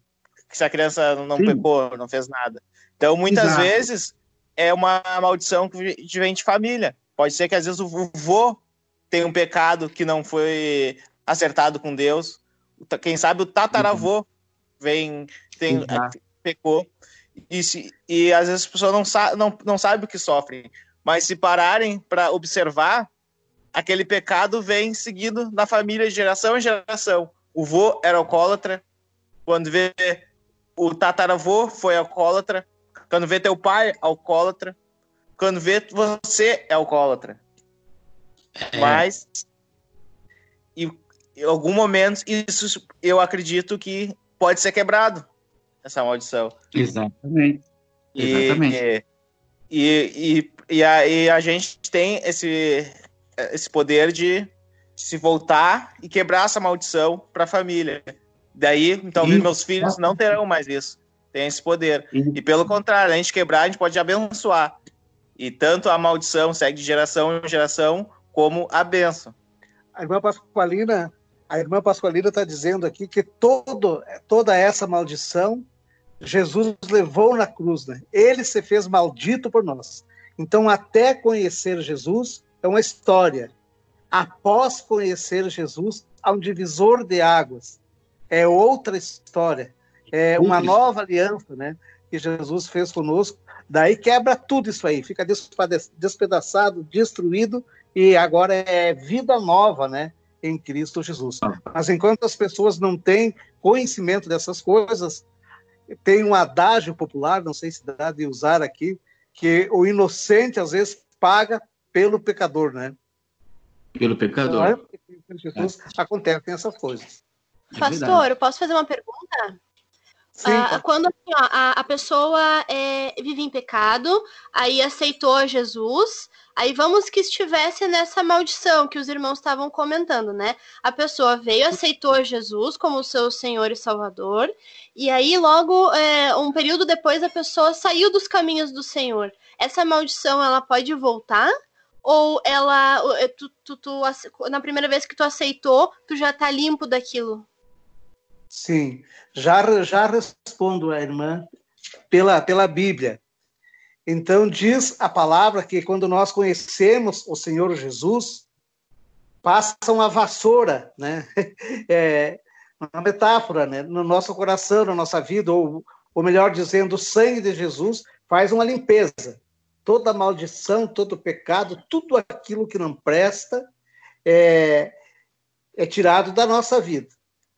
se a criança não Sim. pecou, não fez nada. Então, muitas Exato. vezes é uma maldição que vem de família. Pode ser que às vezes o vô tem um pecado que não foi acertado com Deus. Quem sabe o tataravô vem tem pecou. E, se, e às vezes as pessoas não, sa não, não sabem o que sofrem. Mas se pararem para observar, aquele pecado vem seguindo na família de geração em geração. O vô era alcoólatra, quando vê o tataravô foi alcoólatra, quando vê teu pai alcoólatra, quando vê você é alcoólatra. É. Mas em, em algum momento isso eu acredito que pode ser quebrado essa maldição. Exatamente. Exatamente. E, e, e, a, e a gente tem esse, esse poder de se voltar e quebrar essa maldição para a família. Daí, então, isso. meus filhos não terão mais isso. Tem esse poder. Isso. E pelo contrário, a gente quebrar, a gente pode abençoar. E tanto a maldição segue de geração em geração, como a benção. A irmã Pascoalina, a irmã Pascoalina está dizendo aqui que todo, toda essa maldição Jesus levou na cruz, né? Ele se fez maldito por nós. Então, até conhecer Jesus é uma história. Após conhecer Jesus, há um divisor de águas. É outra história. É uma nova aliança, né? Que Jesus fez conosco. Daí quebra tudo isso aí, fica despedaçado, destruído, e agora é vida nova, né? Em Cristo Jesus. Mas enquanto as pessoas não têm conhecimento dessas coisas, tem um adágio popular, não sei se dá de usar aqui, que o inocente às vezes paga pelo pecador, né? Pelo pecador. Então, é, Jesus é. acontecem essas coisas. É Pastor, eu posso fazer uma pergunta? Uh, quando assim, ó, a, a, pessoa é, vive em pecado, aí aceitou Jesus, aí vamos que estivesse nessa maldição que os irmãos estavam comentando, né? A pessoa veio, aceitou Jesus como seu Senhor e Salvador, e aí logo, é, um período depois, a pessoa saiu dos caminhos do Senhor. Essa maldição, ela pode voltar? Ou ela, é, tu, tu, tu, na primeira vez que tu aceitou, tu já tá limpo daquilo? Sim, já, já respondo a irmã pela, pela Bíblia. Então, diz a palavra que quando nós conhecemos o Senhor Jesus, passa uma vassoura, né? É uma metáfora, né? No nosso coração, na nossa vida, ou, ou melhor dizendo, o sangue de Jesus faz uma limpeza. Toda maldição, todo pecado, tudo aquilo que não presta é, é tirado da nossa vida.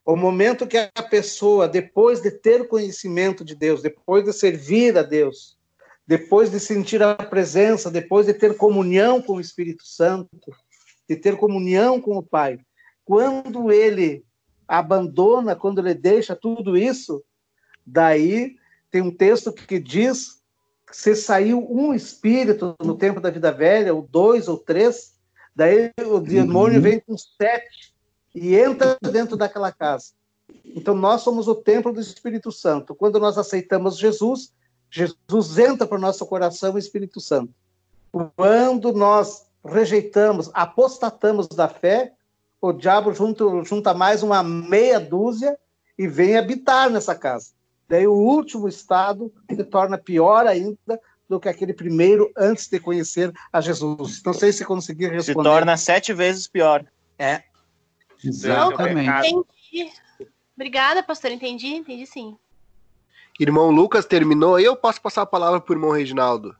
O momento que a pessoa, depois de ter conhecimento de Deus, depois de servir a Deus, depois de sentir a presença, depois de ter comunhão com o Espírito Santo, de ter comunhão com o Pai, quando ele abandona, quando ele deixa tudo isso, daí tem um texto que diz que se saiu um espírito no tempo da vida velha, ou dois ou três, daí o demônio uhum. vem com sete e entra dentro daquela casa. Então, nós somos o templo do Espírito Santo. Quando nós aceitamos Jesus, Jesus entra para o nosso coração o Espírito Santo. Quando nós rejeitamos, apostatamos da fé, o diabo junta, junta mais uma meia dúzia e vem habitar nessa casa. Daí o último estado se torna pior ainda do que aquele primeiro antes de conhecer a Jesus. Não sei se consegui responder. Se torna sete vezes pior. É, Exatamente. Entendi. Obrigada, pastor. Entendi, entendi sim. Irmão Lucas terminou aí eu posso passar a palavra para o irmão Reginaldo?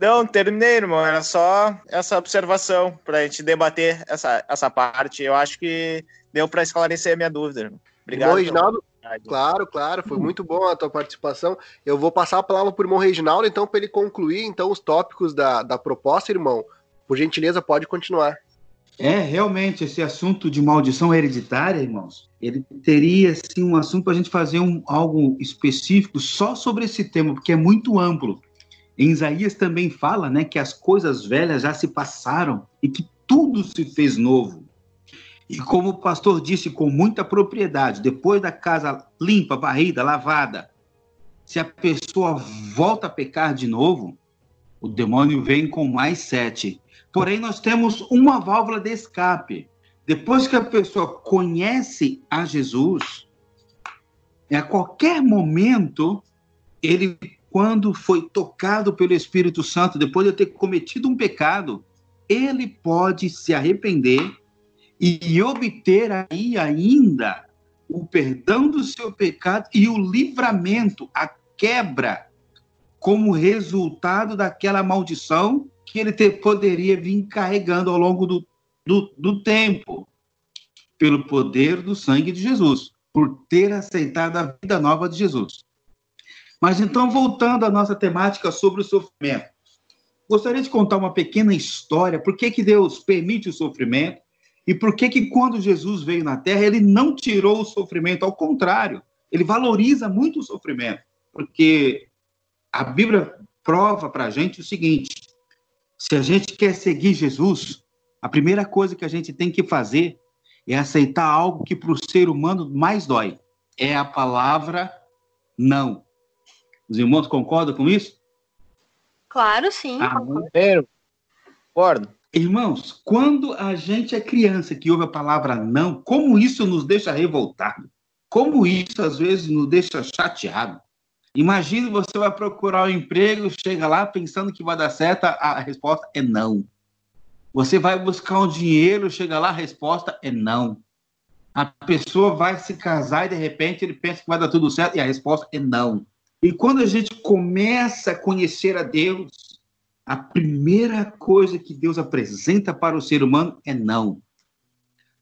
Não, terminei, irmão. Era só essa observação para a gente debater essa, essa parte. Eu acho que deu para esclarecer a minha dúvida. Irmão. Obrigado. Irmão Reginaldo, claro, claro, foi muito bom a tua participação. Eu vou passar a palavra para o irmão Reginaldo, então, para ele concluir então os tópicos da, da proposta, irmão. Por gentileza, pode continuar. É, realmente, esse assunto de maldição hereditária, irmãos, ele teria, sim, um assunto para a gente fazer um, algo específico só sobre esse tema, porque é muito amplo. Em Isaías também fala, né, que as coisas velhas já se passaram e que tudo se fez novo. E como o pastor disse com muita propriedade, depois da casa limpa, varrida, lavada, se a pessoa volta a pecar de novo, o demônio vem com mais sete Porém, nós temos uma válvula de escape. Depois que a pessoa conhece a Jesus, a qualquer momento, ele, quando foi tocado pelo Espírito Santo, depois de ter cometido um pecado, ele pode se arrepender e obter aí ainda o perdão do seu pecado e o livramento, a quebra, como resultado daquela maldição que ele poderia vir carregando ao longo do, do, do tempo, pelo poder do sangue de Jesus, por ter aceitado a vida nova de Jesus. Mas então, voltando à nossa temática sobre o sofrimento, gostaria de contar uma pequena história, por que, que Deus permite o sofrimento e por que, que quando Jesus veio na Terra, ele não tirou o sofrimento, ao contrário, ele valoriza muito o sofrimento, porque a Bíblia prova para a gente o seguinte, se a gente quer seguir Jesus, a primeira coisa que a gente tem que fazer é aceitar algo que para o ser humano mais dói. É a palavra não. Os irmãos concordam com isso? Claro, sim. Ah, concordo. Irmãos, quando a gente é criança que ouve a palavra não, como isso nos deixa revoltado? Como isso às vezes nos deixa chateado? Imagine você vai procurar um emprego, chega lá pensando que vai dar certo, a resposta é não. Você vai buscar um dinheiro, chega lá, a resposta é não. A pessoa vai se casar e de repente ele pensa que vai dar tudo certo e a resposta é não. E quando a gente começa a conhecer a Deus, a primeira coisa que Deus apresenta para o ser humano é não.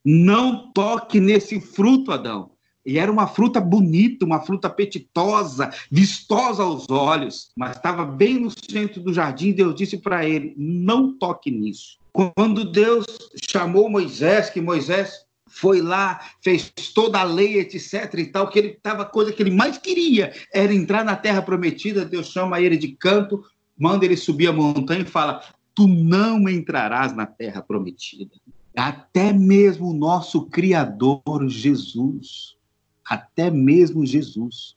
Não toque nesse fruto, Adão. E era uma fruta bonita, uma fruta apetitosa, vistosa aos olhos, mas estava bem no centro do jardim. Deus disse para ele: Não toque nisso. Quando Deus chamou Moisés, que Moisés foi lá, fez toda a lei, etc e tal, que ele tava coisa que ele mais queria era entrar na terra prometida. Deus chama ele de canto, manda ele subir a montanha e fala: "Tu não entrarás na terra prometida". Até mesmo o nosso criador Jesus, até mesmo Jesus,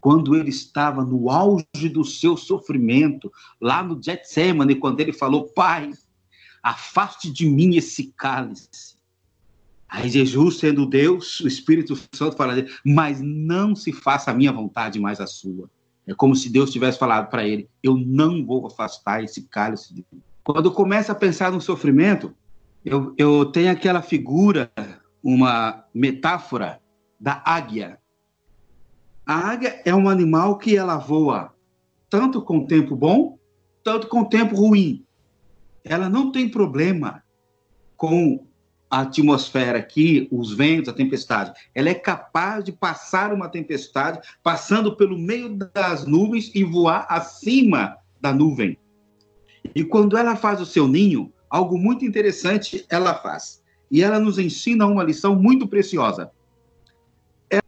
quando ele estava no auge do seu sofrimento, lá no Getsemane, quando ele falou: "Pai, afaste de mim esse cálice". Aí Jesus, sendo Deus, o Espírito Santo fala, mas não se faça a minha vontade, mais a sua. É como se Deus tivesse falado para ele: Eu não vou afastar esse cálice de mim. Quando começa a pensar no sofrimento, eu, eu tenho aquela figura, uma metáfora da águia. A águia é um animal que ela voa tanto com tempo bom, tanto com tempo ruim. Ela não tem problema com a atmosfera aqui, os ventos, a tempestade, ela é capaz de passar uma tempestade, passando pelo meio das nuvens e voar acima da nuvem. E quando ela faz o seu ninho, algo muito interessante ela faz. E ela nos ensina uma lição muito preciosa.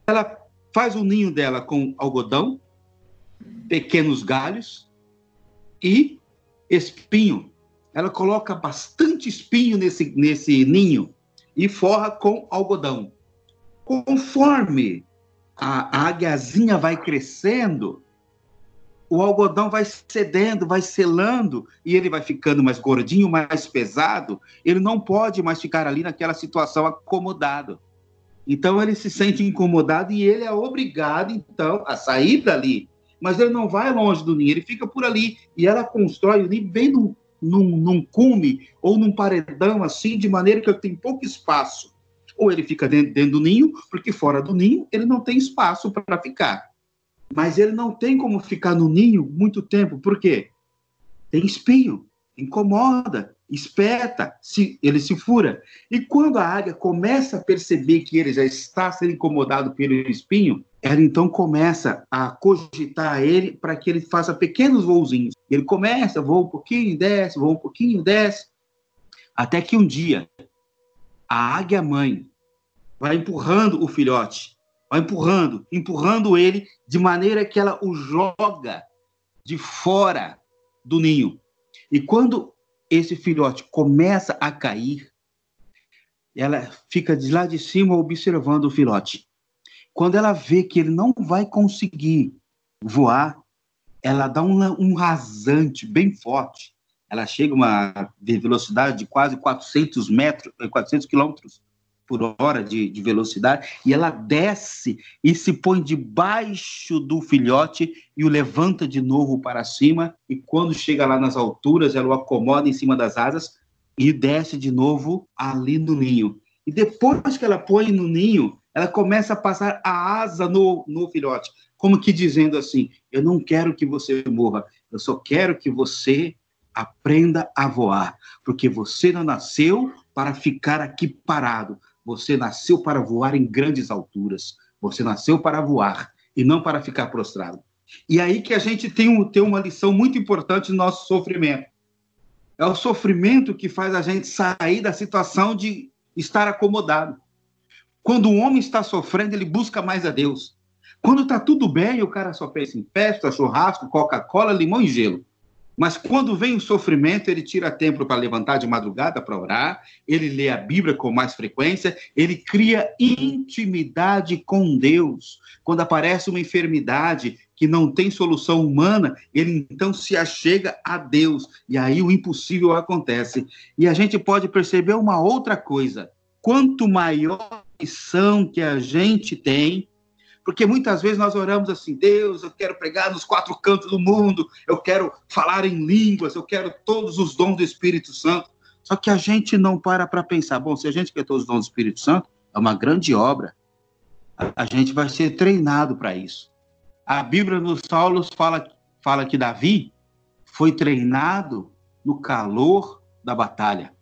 Ela faz o ninho dela com algodão, pequenos galhos e espinho. Ela coloca bastante espinho nesse, nesse ninho e forra com algodão. Conforme a, águiazinha vai crescendo, o algodão vai cedendo, vai selando, e ele vai ficando mais gordinho, mais pesado. Ele não pode mais ficar ali naquela situação acomodado. Então ele se sente incomodado e ele é obrigado, então, a sair dali. Mas ele não vai longe do ninho, ele fica por ali. E ela constrói o ninho bem no, num, num cume ou num paredão assim, de maneira que tem pouco espaço. Ou ele fica dentro, dentro do ninho, porque fora do ninho ele não tem espaço para ficar. Mas ele não tem como ficar no ninho muito tempo, por quê? Tem espinho, incomoda, espeta, se, ele se fura. E quando a águia começa a perceber que ele já está sendo incomodado pelo espinho, ela então começa a cogitar ele para que ele faça pequenos voozinhos. Ele começa, voa um pouquinho, desce, voa um pouquinho, desce, até que um dia a águia mãe vai empurrando o filhote, vai empurrando, empurrando ele de maneira que ela o joga de fora do ninho. E quando esse filhote começa a cair, ela fica de lá de cima observando o filhote. Quando ela vê que ele não vai conseguir voar, ela dá um, um rasante bem forte. Ela chega a uma velocidade de quase 400 metros, 400 quilômetros por hora de, de, velocidade, e ela desce e se põe debaixo do filhote e o levanta de novo para cima, e quando chega lá nas alturas, ela o acomoda em cima das asas e desce de novo ali no ninho. E depois que ela põe no ninho, ela começa a passar a asa no, no filhote, como que dizendo assim: Eu não quero que você morra, eu só quero que você aprenda a voar, porque você não nasceu para ficar aqui parado, você nasceu para voar em grandes alturas. Você nasceu para voar e não para ficar prostrado. E aí que a gente tem, um, tem uma lição muito importante no nosso sofrimento. É o sofrimento que faz a gente sair da situação de estar acomodado. Quando o homem está sofrendo, ele busca mais a Deus. Quando está tudo bem, o cara só pensa em festa, churrasco, Coca-Cola, limão e gelo. Mas quando vem o sofrimento, ele tira tempo para levantar de madrugada para orar, ele lê a Bíblia com mais frequência, ele cria intimidade com Deus. Quando aparece uma enfermidade que não tem solução humana, ele então se achega a Deus e aí o impossível acontece. E a gente pode perceber uma outra coisa: quanto maior a missão que a gente tem, porque muitas vezes nós oramos assim: Deus, eu quero pregar nos quatro cantos do mundo, eu quero falar em línguas, eu quero todos os dons do Espírito Santo. Só que a gente não para para pensar: bom, se a gente quer todos os dons do Espírito Santo, é uma grande obra. A, gente vai ser treinado para isso. A Bíblia nos Saulos fala, fala que Davi foi treinado no calor da batalha.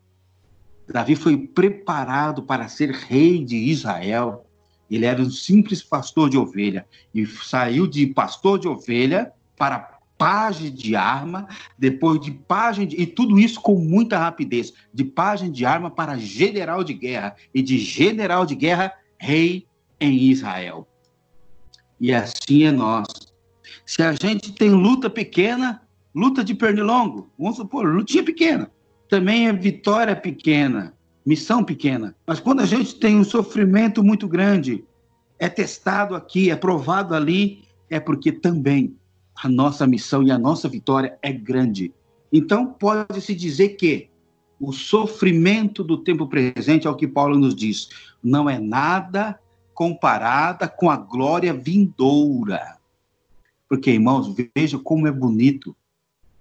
Davi foi preparado para ser rei de Israel. Ele era um simples pastor de ovelha e saiu de pastor de ovelha para página de arma, depois de página de, e tudo isso com muita rapidez, de página de arma para general de guerra e de general de guerra rei em Israel. E assim é nós. Se a gente tem luta pequena, luta de pernilongo, vamos supor, lutinha pequena, também é vitória pequena, missão pequena. Mas quando a gente tem um sofrimento muito grande, é testado aqui, é provado ali, é porque também a nossa missão e a nossa vitória é grande. Então, pode-se dizer que o sofrimento do tempo presente é o que Paulo nos diz, não é nada comparada com a glória vindoura. Porque, irmãos, veja como é bonito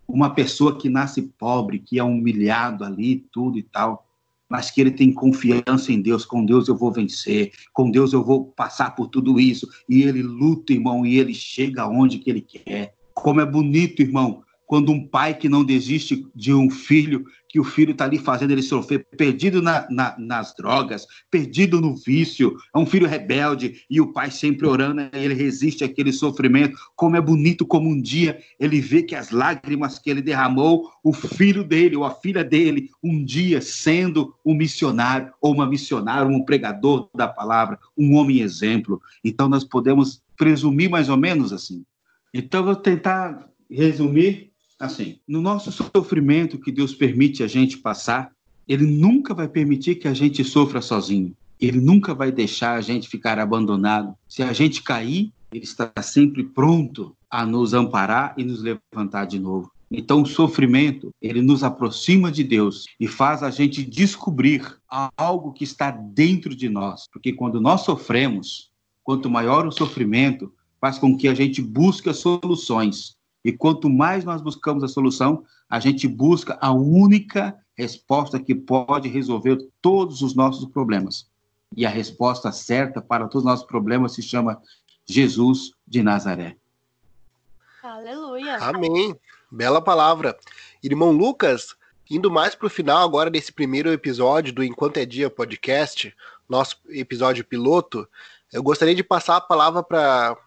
uma pessoa que nasce pobre, que é humilhado ali, tudo e tal, mas que ele tem confiança em Deus. Com Deus eu vou vencer, com Deus eu vou passar por tudo isso. E ele luta, irmão, e ele chega aonde que ele quer. Como é bonito, irmão, quando um pai que não desiste de um filho, que o filho está ali fazendo ele sofrer, perdido na, na, nas drogas, perdido no vício, é um filho rebelde, e o pai sempre orando, ele resiste àquele sofrimento. Como é bonito como um dia ele vê que as lágrimas que ele derramou, o filho dele ou a filha dele, um dia sendo um missionário ou uma missionária, um pregador da palavra, um homem exemplo. Então nós podemos presumir mais ou menos assim. Então vou tentar resumir assim, no nosso sofrimento que Deus permite a gente passar, Ele nunca vai permitir que a gente sofra sozinho. Ele nunca vai deixar a gente ficar abandonado. Se a gente cair, Ele está sempre pronto a nos amparar e nos levantar de novo. Então, o sofrimento, ele nos aproxima de Deus e faz a gente descobrir algo que está dentro de nós. Porque quando nós sofremos, quanto maior o sofrimento, faz com que a gente busque soluções. E quanto mais nós buscamos a solução, a gente busca a única resposta que pode resolver todos os nossos problemas. E a resposta certa para todos os nossos problemas se chama Jesus de Nazaré. Aleluia. Amém. Bela palavra. Irmão Lucas, indo mais para o final agora desse primeiro episódio do Enquanto é Dia podcast, nosso episódio piloto, eu gostaria de passar a palavra para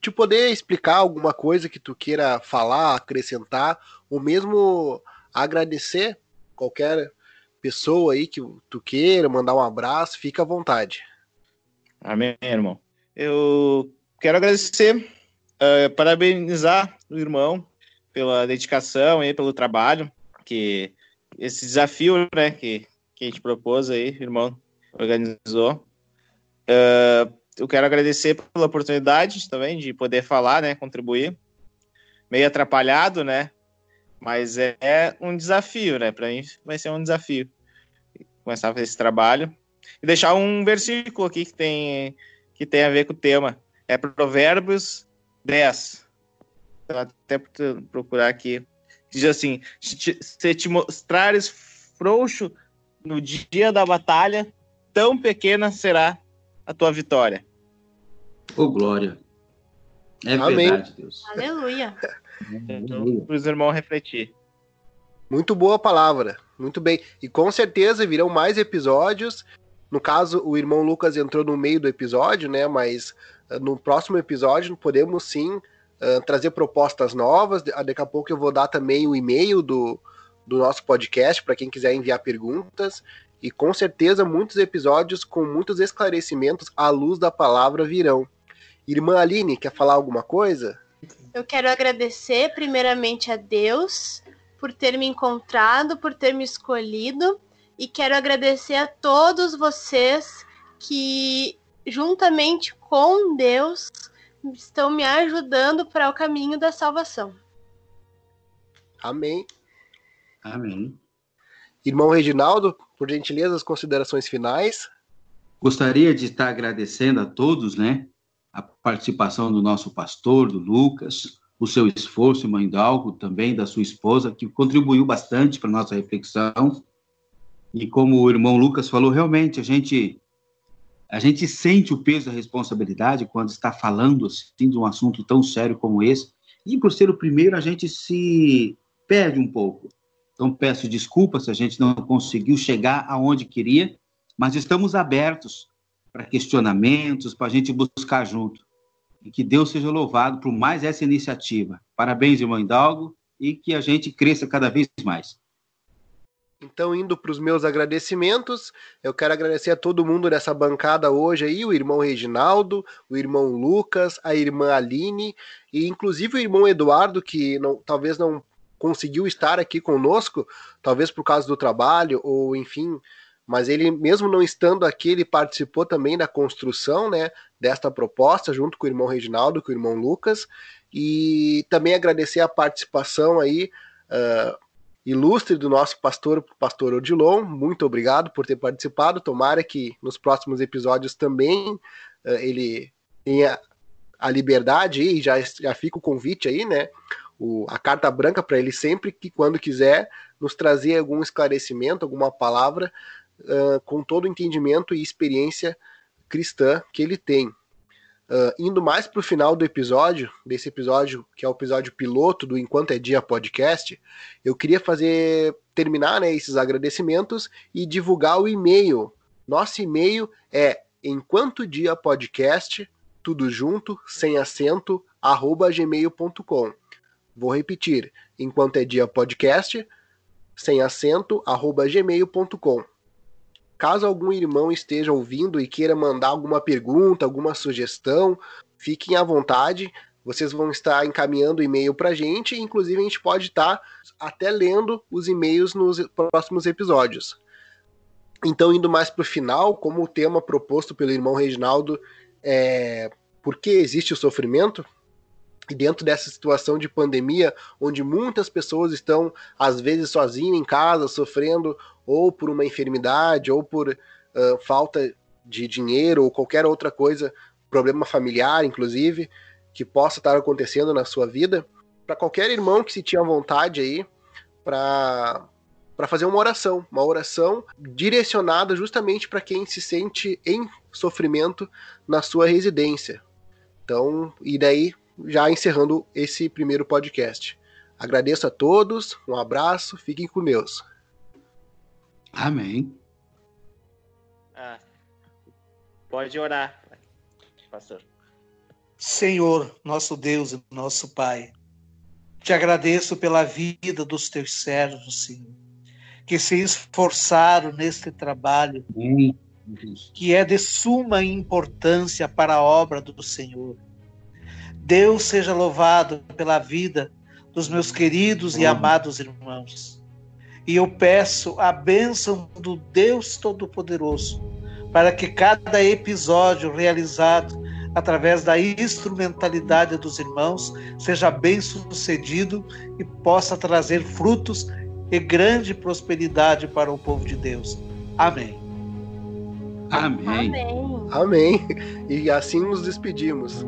te poder explicar alguma coisa que tu queira falar, acrescentar, ou mesmo agradecer qualquer pessoa aí que tu queira, mandar um abraço, fica à vontade. Amém, irmão. Eu quero agradecer, uh, parabenizar o irmão pela dedicação e pelo trabalho, que esse desafio, né, que, que a gente propôs aí, irmão organizou. Uh, eu quero agradecer pela oportunidade também de poder falar, né, contribuir. Meio atrapalhado, né? Mas é, é um desafio, né? Para mim vai ser um desafio começar a fazer esse trabalho e deixar um versículo aqui que tem que tem a ver com o tema. É Provérbios 10. Vou até procurar aqui. Diz assim: se te mostrares frouxo no dia da batalha, tão pequena será a tua vitória. Ô, oh, glória. É Amém. verdade, Deus. Aleluia. Então, para os irmãos refletir. Muito boa palavra. Muito bem. E com certeza virão mais episódios. No caso, o irmão Lucas entrou no meio do episódio, né? Mas uh, no próximo episódio podemos sim uh, trazer propostas novas. Daqui a pouco eu vou dar também o e-mail do, do nosso podcast para quem quiser enviar perguntas. E com certeza muitos episódios com muitos esclarecimentos à luz da palavra virão. Irmã Aline, quer falar alguma coisa? Eu quero agradecer primeiramente a Deus por ter me encontrado, por ter me escolhido, e quero agradecer a todos vocês que, juntamente com Deus, estão me ajudando para o caminho da salvação. Amém. Amém. Irmão Reginaldo, por gentileza, as considerações finais. Gostaria de estar agradecendo a todos, né, a participação do nosso pastor, do Lucas, o seu esforço, irmã Hidalgo, também da sua esposa, que contribuiu bastante para a nossa reflexão. E como o irmão Lucas falou, realmente a gente a gente sente o peso da responsabilidade quando está falando assim, de um assunto tão sério como esse. E por ser o primeiro, a gente se perde um pouco. Então peço desculpas se a gente não conseguiu chegar aonde queria, mas estamos abertos para questionamentos, para a gente buscar junto. E que Deus seja louvado por mais essa iniciativa. Parabéns, irmão Hidalgo, e que a gente cresça cada vez mais. Então, indo para os meus agradecimentos, eu quero agradecer a todo mundo dessa bancada hoje aí, o irmão Reginaldo, o irmão Lucas, a irmã Aline e inclusive o irmão Eduardo, que não, talvez não conseguiu estar aqui conosco, talvez por causa do trabalho ou enfim, mas ele mesmo não estando aqui, ele participou também da construção, né, desta proposta junto com o irmão Reginaldo, com o irmão Lucas e também agradecer a participação aí uh, ilustre do nosso pastor, pastor Odilon. Muito obrigado por ter participado. Tomara que nos próximos episódios também uh, ele tenha a liberdade e já, já fica o convite aí, né? O, a carta branca para ele sempre que, quando quiser, nos trazer algum esclarecimento, alguma palavra, uh, com todo o entendimento e experiência cristã que ele tem. Uh, indo mais para o final do episódio, desse episódio, que é o episódio piloto do Enquanto é Dia podcast, eu queria fazer terminar né, esses agradecimentos e divulgar o e-mail. Nosso e-mail é enquanto dia podcast, tudo junto, sem acento, arroba gmail.com. Vou repetir, enquanto é dia podcast, sem acento, arroba gmail.com. Caso algum irmão esteja ouvindo e queira mandar alguma pergunta, alguma sugestão, fiquem à vontade. Vocês vão estar encaminhando e-mail para a gente, inclusive a gente pode estar até lendo os e-mails nos próximos episódios. Então, indo mais para o final, como o tema proposto pelo irmão Reginaldo é por que existe o sofrimento, e dentro dessa situação de pandemia, onde muitas pessoas estão, às vezes, sozinhas em casa, sofrendo ou por uma enfermidade, ou por uh, falta de dinheiro, ou qualquer outra coisa, problema familiar, inclusive, que possa estar acontecendo na sua vida, para qualquer irmão que se tinha vontade aí, para para fazer uma oração, uma oração direcionada justamente para quem se sente em sofrimento na sua residência. Então, e daí já encerrando esse primeiro podcast. Agradeço a todos, um abraço, fiquem com Deus. Amém. Ah, pode orar, pastor. Senhor, nosso Deus e nosso Pai, te agradeço pela vida dos teus servos, Senhor, que se esforçaram neste trabalho, que é de suma importância para a obra do Senhor. Deus seja louvado pela vida dos meus queridos e amados irmãos. E eu peço a bênção do Deus Todo-Poderoso para que cada episódio realizado através da instrumentalidade dos irmãos seja bem sucedido e possa trazer frutos e grande prosperidade para o povo de Deus. Amém. Amém. Amém. Amém. E assim nos despedimos.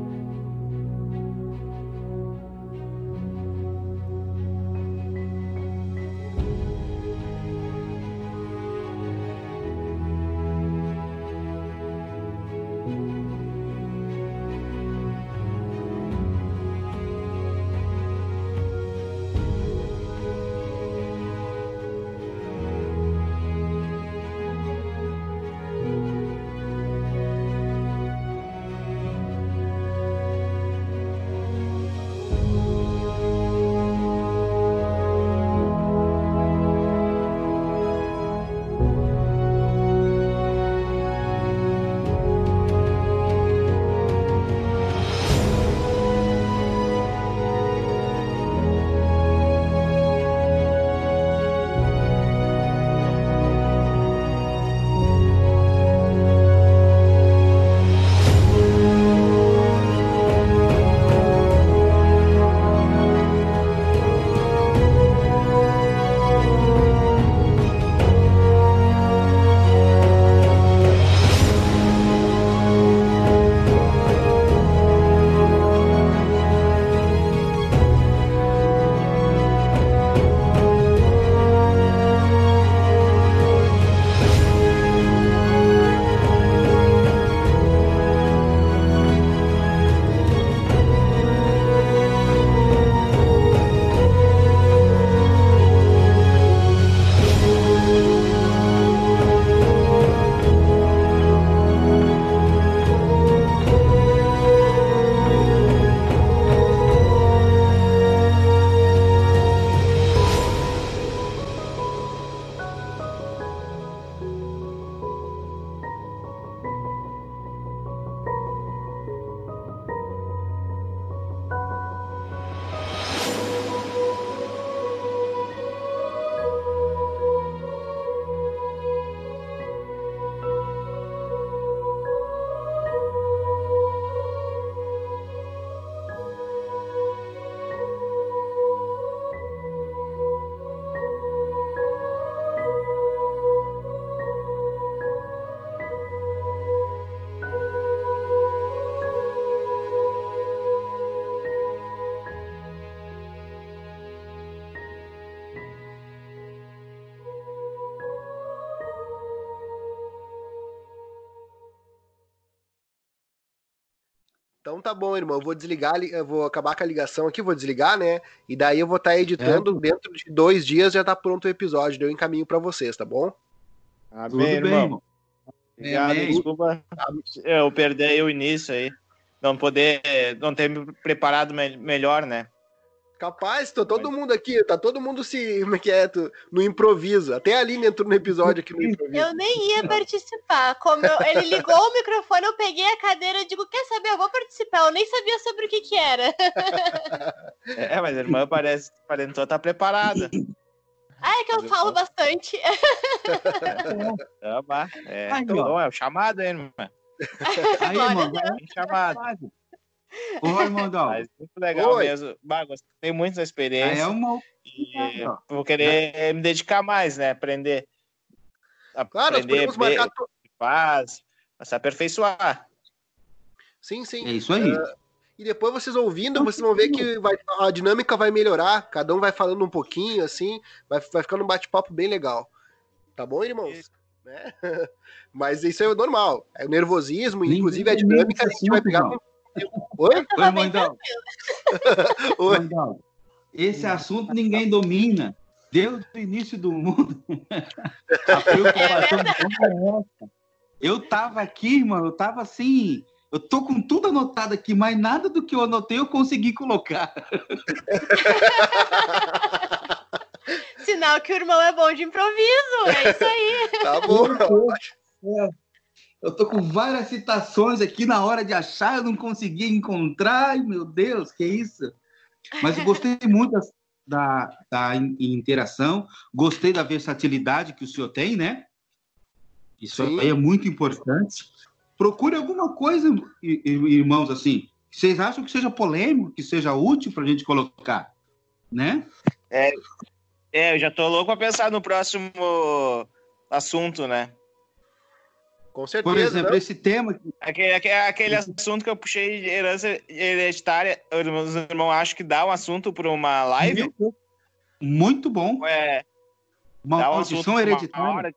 Então tá bom, irmão. Eu vou desligar, eu vou acabar com a ligação aqui, vou desligar, né? E daí eu vou estar tá editando. É. Dentro de dois dias já tá pronto o episódio. Deu encaminho para vocês, tá bom? Amém, Tudo irmão. Bem, irmão. Obrigado, Amém. desculpa. Eu perdi o início aí. Não poder, não ter me preparado me melhor, né? Capaz, tô todo mundo aqui, tá todo mundo se como é que é, no improviso. Até a Aline entrou no episódio aqui no improviso. Eu nem ia participar. Como eu, ele ligou o microfone, eu peguei a cadeira e digo, quer saber, eu vou participar. Eu nem sabia sobre o que que era. É, mas a irmã parece, aparentou estar tá preparada. Ah, é que eu falo bastante. É, é, então, é o chamado, hein, irmã? Aí, irmão, chamado. Oi, Mondal. Mas muito legal Oi. mesmo. Bah, gostei muito da experiência. É uma... E vou querer me dedicar mais, né? Aprender. Claro, aprender, nós podemos marcar. Faz, se aperfeiçoar. Sim, sim. É isso aí. Uh, e depois vocês ouvindo, vocês vão ver que vai, a dinâmica vai melhorar. Cada um vai falando um pouquinho, assim. Vai, vai ficando um bate-papo bem legal. Tá bom, irmãos? Né? Mas isso é normal. É o nervosismo, inclusive a dinâmica a gente vai pegar com Oi? Oi, Mandal. Oi. Mandal. Esse assunto ninguém domina. Desde o início do mundo. A preocupação é essa. Eu tava aqui, irmão, eu tava assim. Eu tô com tudo anotado aqui, mas nada do que eu anotei eu consegui colocar. Sinal que o irmão é bom de improviso, é isso aí. Tá bom. É. Eu tô com várias citações aqui na hora de achar, eu não consegui encontrar. Ai, meu Deus, que isso? Mas eu gostei muito da, da interação, gostei da versatilidade que o senhor tem, né? Isso Sim. aí é muito importante. Procure alguma coisa, irmãos, assim, que vocês acham que seja polêmico, que seja útil para a gente colocar, né? É, é, eu já tô louco para pensar no próximo assunto, né? Com certeza. Por exemplo, né? esse tema. Aquele, aquele assunto que eu puxei de herança hereditária, os irmãos acham que dá um assunto para uma live? Muito bom. É. Uma maldição um hereditária.